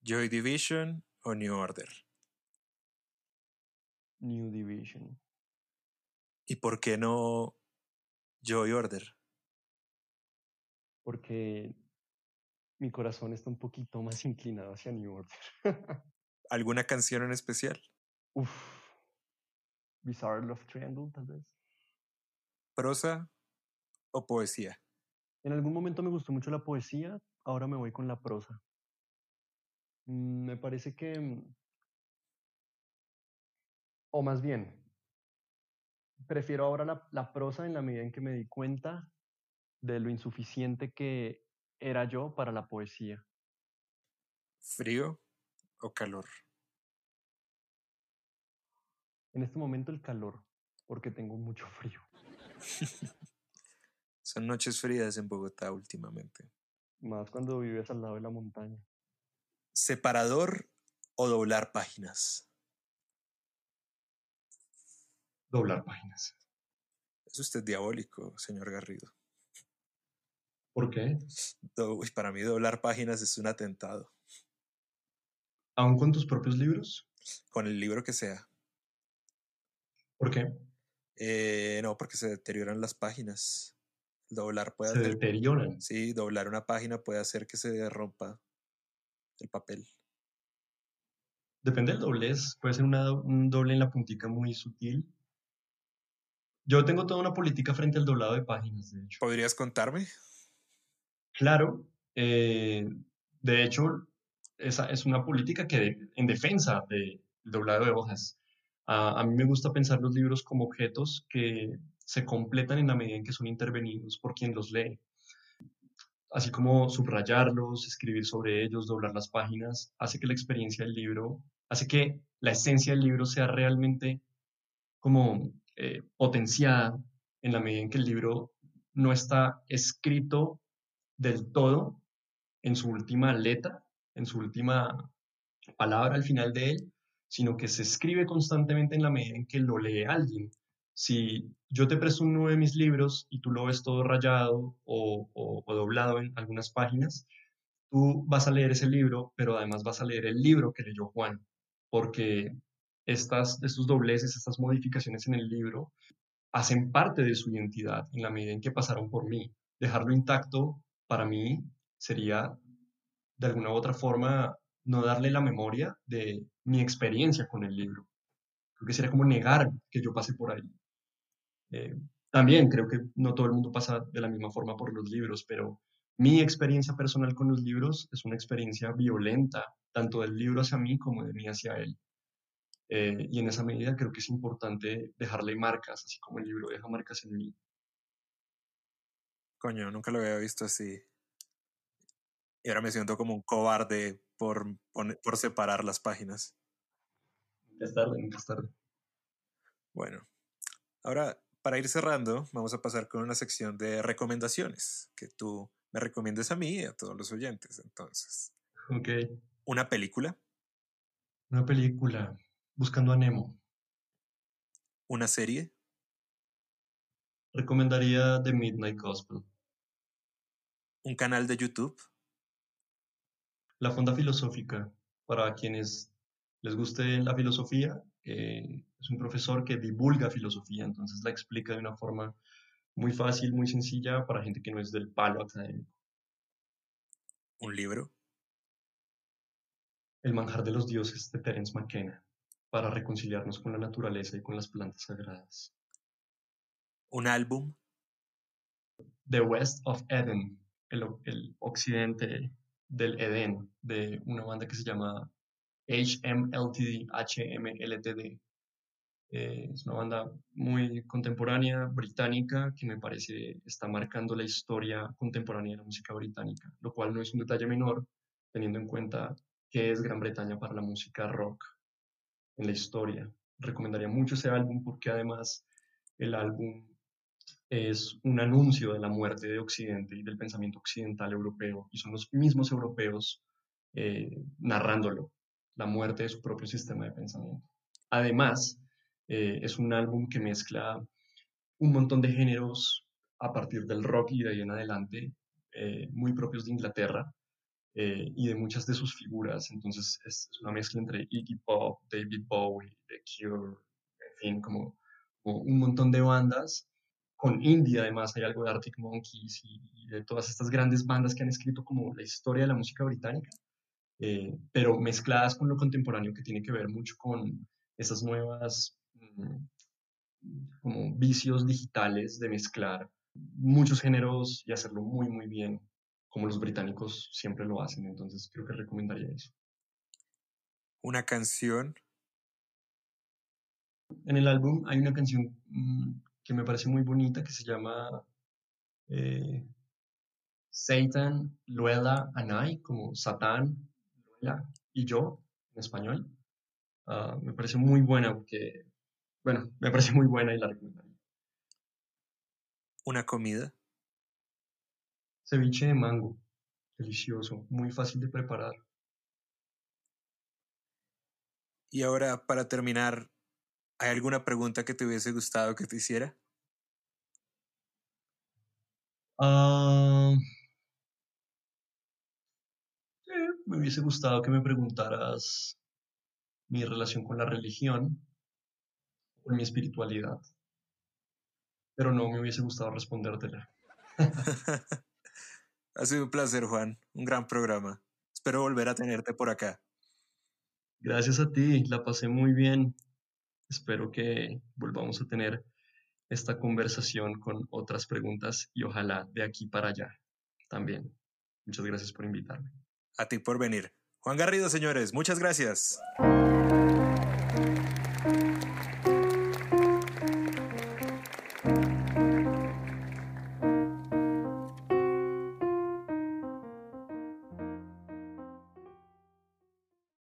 Joy Division o New Order? New Division. ¿Y por qué no Joy Order? Porque mi corazón está un poquito más inclinado hacia New Order. [laughs] ¿Alguna canción en especial? Uf. Bizarre Love Triangle, tal vez. ¿Prosa o poesía? En algún momento me gustó mucho la poesía, ahora me voy con la prosa. Mm, me parece que, o más bien, prefiero ahora la, la, prosa en la medida en que me di cuenta de lo insuficiente que era yo para la poesía. ¿Frío o calor? En este momento el calor, porque tengo mucho [laughs] frío. [laughs] Son noches frías en Bogotá últimamente. Más cuando vives al lado de la montaña. ¿Separador o doblar páginas? Doblar páginas. Es usted diabólico, señor Garrido. ¿Por qué? para mí doblar páginas es un atentado. ¿Aún con tus propios libros? Con el libro que sea. ¿Por qué? Eh, no, porque se deterioran las páginas. Doblar puede se deterioran. Sí, doblar una página puede hacer que se rompa el papel. Depende del doblez. Puede ser una, un doble en la puntica muy sutil. Yo tengo toda una política frente al doblado de páginas, de hecho. ¿Podrías contarme? Claro. Eh, de hecho, esa es una política que en defensa del doblado de hojas. A, mí me gusta pensar los libros como objetos que se completan en la medida en que son intervenidos por quien los lee así como subrayarlos, escribir sobre ellos, doblar las páginas, hace que la experiencia del libro, hace que la esencia del libro sea realmente como eh, potenciada en la medida en que el libro no está escrito del todo en su última letra, en su última palabra al final de él, sino que se escribe constantemente en la medida en que lo lee alguien. Si yo te presto uno de mis libros y tú lo ves todo rayado o, doblado en algunas páginas, tú vas a leer ese libro, pero además vas a leer el libro que leyó Juan, porque estas, estos dobleces, estas modificaciones en el libro hacen parte de su identidad en la medida en que pasaron por mí. Dejarlo intacto para mí sería de alguna u otra forma no darle la memoria de mi experiencia con el libro. Creo que sería como negar que yo pasé por ahí. Eh, también creo que no todo el mundo pasa de la misma forma por los libros, pero mi experiencia personal con los libros es una experiencia violenta, tanto del libro hacia mí como de mí hacia él. Eh, y en esa medida creo que es importante dejarle marcas, así como el libro deja marcas en mí. Coño, nunca lo había visto así. Y ahora me siento como un cobarde por, por separar las páginas. Es tarde, es tarde. Bueno, ahora para ir cerrando, vamos a pasar con una sección de recomendaciones que tú me recomiendes a mí y a todos los oyentes. Entonces, ok. ¿Una película? Una película. Buscando a Nemo. ¿Una serie? Recomendaría The Midnight Gospel. ¿Un canal de YouTube? La Fonda Filosófica. Para quienes les guste la filosofía, eh, es un profesor que divulga filosofía, entonces la explica de una forma muy fácil, muy sencilla para gente que no es del palo académico. ¿Un libro? El manjar de los dioses de Terence McKenna para reconciliarnos con la naturaleza y con las plantas sagradas. ¿Un álbum? The West of Eden, el, el occidente del Edén, de una banda que se llama HMLTD, HMLTD. Eh, es una banda muy contemporánea, británica, que me parece está marcando la historia contemporánea de la música británica, lo cual no es un detalle menor, teniendo en cuenta que es Gran Bretaña para la música rock en la historia. Recomendaría mucho ese álbum porque además el álbum es un anuncio de la muerte de Occidente y del pensamiento occidental europeo, y son los mismos europeos eh, narrándolo, la muerte de su propio sistema de pensamiento. Además, eh, es un álbum que mezcla un montón de géneros a partir del rock y de ahí en adelante, eh, muy propios de Inglaterra, y de muchas de sus figuras. Entonces es, una mezcla entre Iggy Pop, David Bowie, The Cure, en fin, como, un montón de bandas. Con indie además hay algo de Arctic Monkeys y, de todas estas grandes bandas que han escrito como la historia de la música británica, eh, pero mezcladas con lo contemporáneo que tiene que ver mucho con esas nuevas mm, como vicios digitales de mezclar muchos géneros y hacerlo muy muy bien como los británicos siempre lo hacen. Entonces creo que recomendaría eso. ¿Una canción? En el álbum hay una canción mm, que me parece muy bonita que se llama eh, Satan, Luela and I, como Satán, Luela y yo en español. Ah, me parece muy buena porque, bueno, me parece muy buena y la recomendaría. ¿Una comida? Ceviche de mango, delicioso, muy fácil de preparar. Y ahora, para terminar, ¿hay alguna pregunta que te hubiese gustado que te hiciera? Ah, me hubiese gustado que me preguntaras mi relación con la religión, con mi espiritualidad, pero no me hubiese gustado respondértela. [laughs] Ha sido un placer, Juan. Un gran programa. Espero volver a tenerte por acá. Gracias a ti, la pasé muy bien. Espero que volvamos a tener esta conversación con otras preguntas y ojalá de aquí para allá también. Muchas gracias por invitarme. A ti por venir. Juan Garrido, señores, muchas gracias.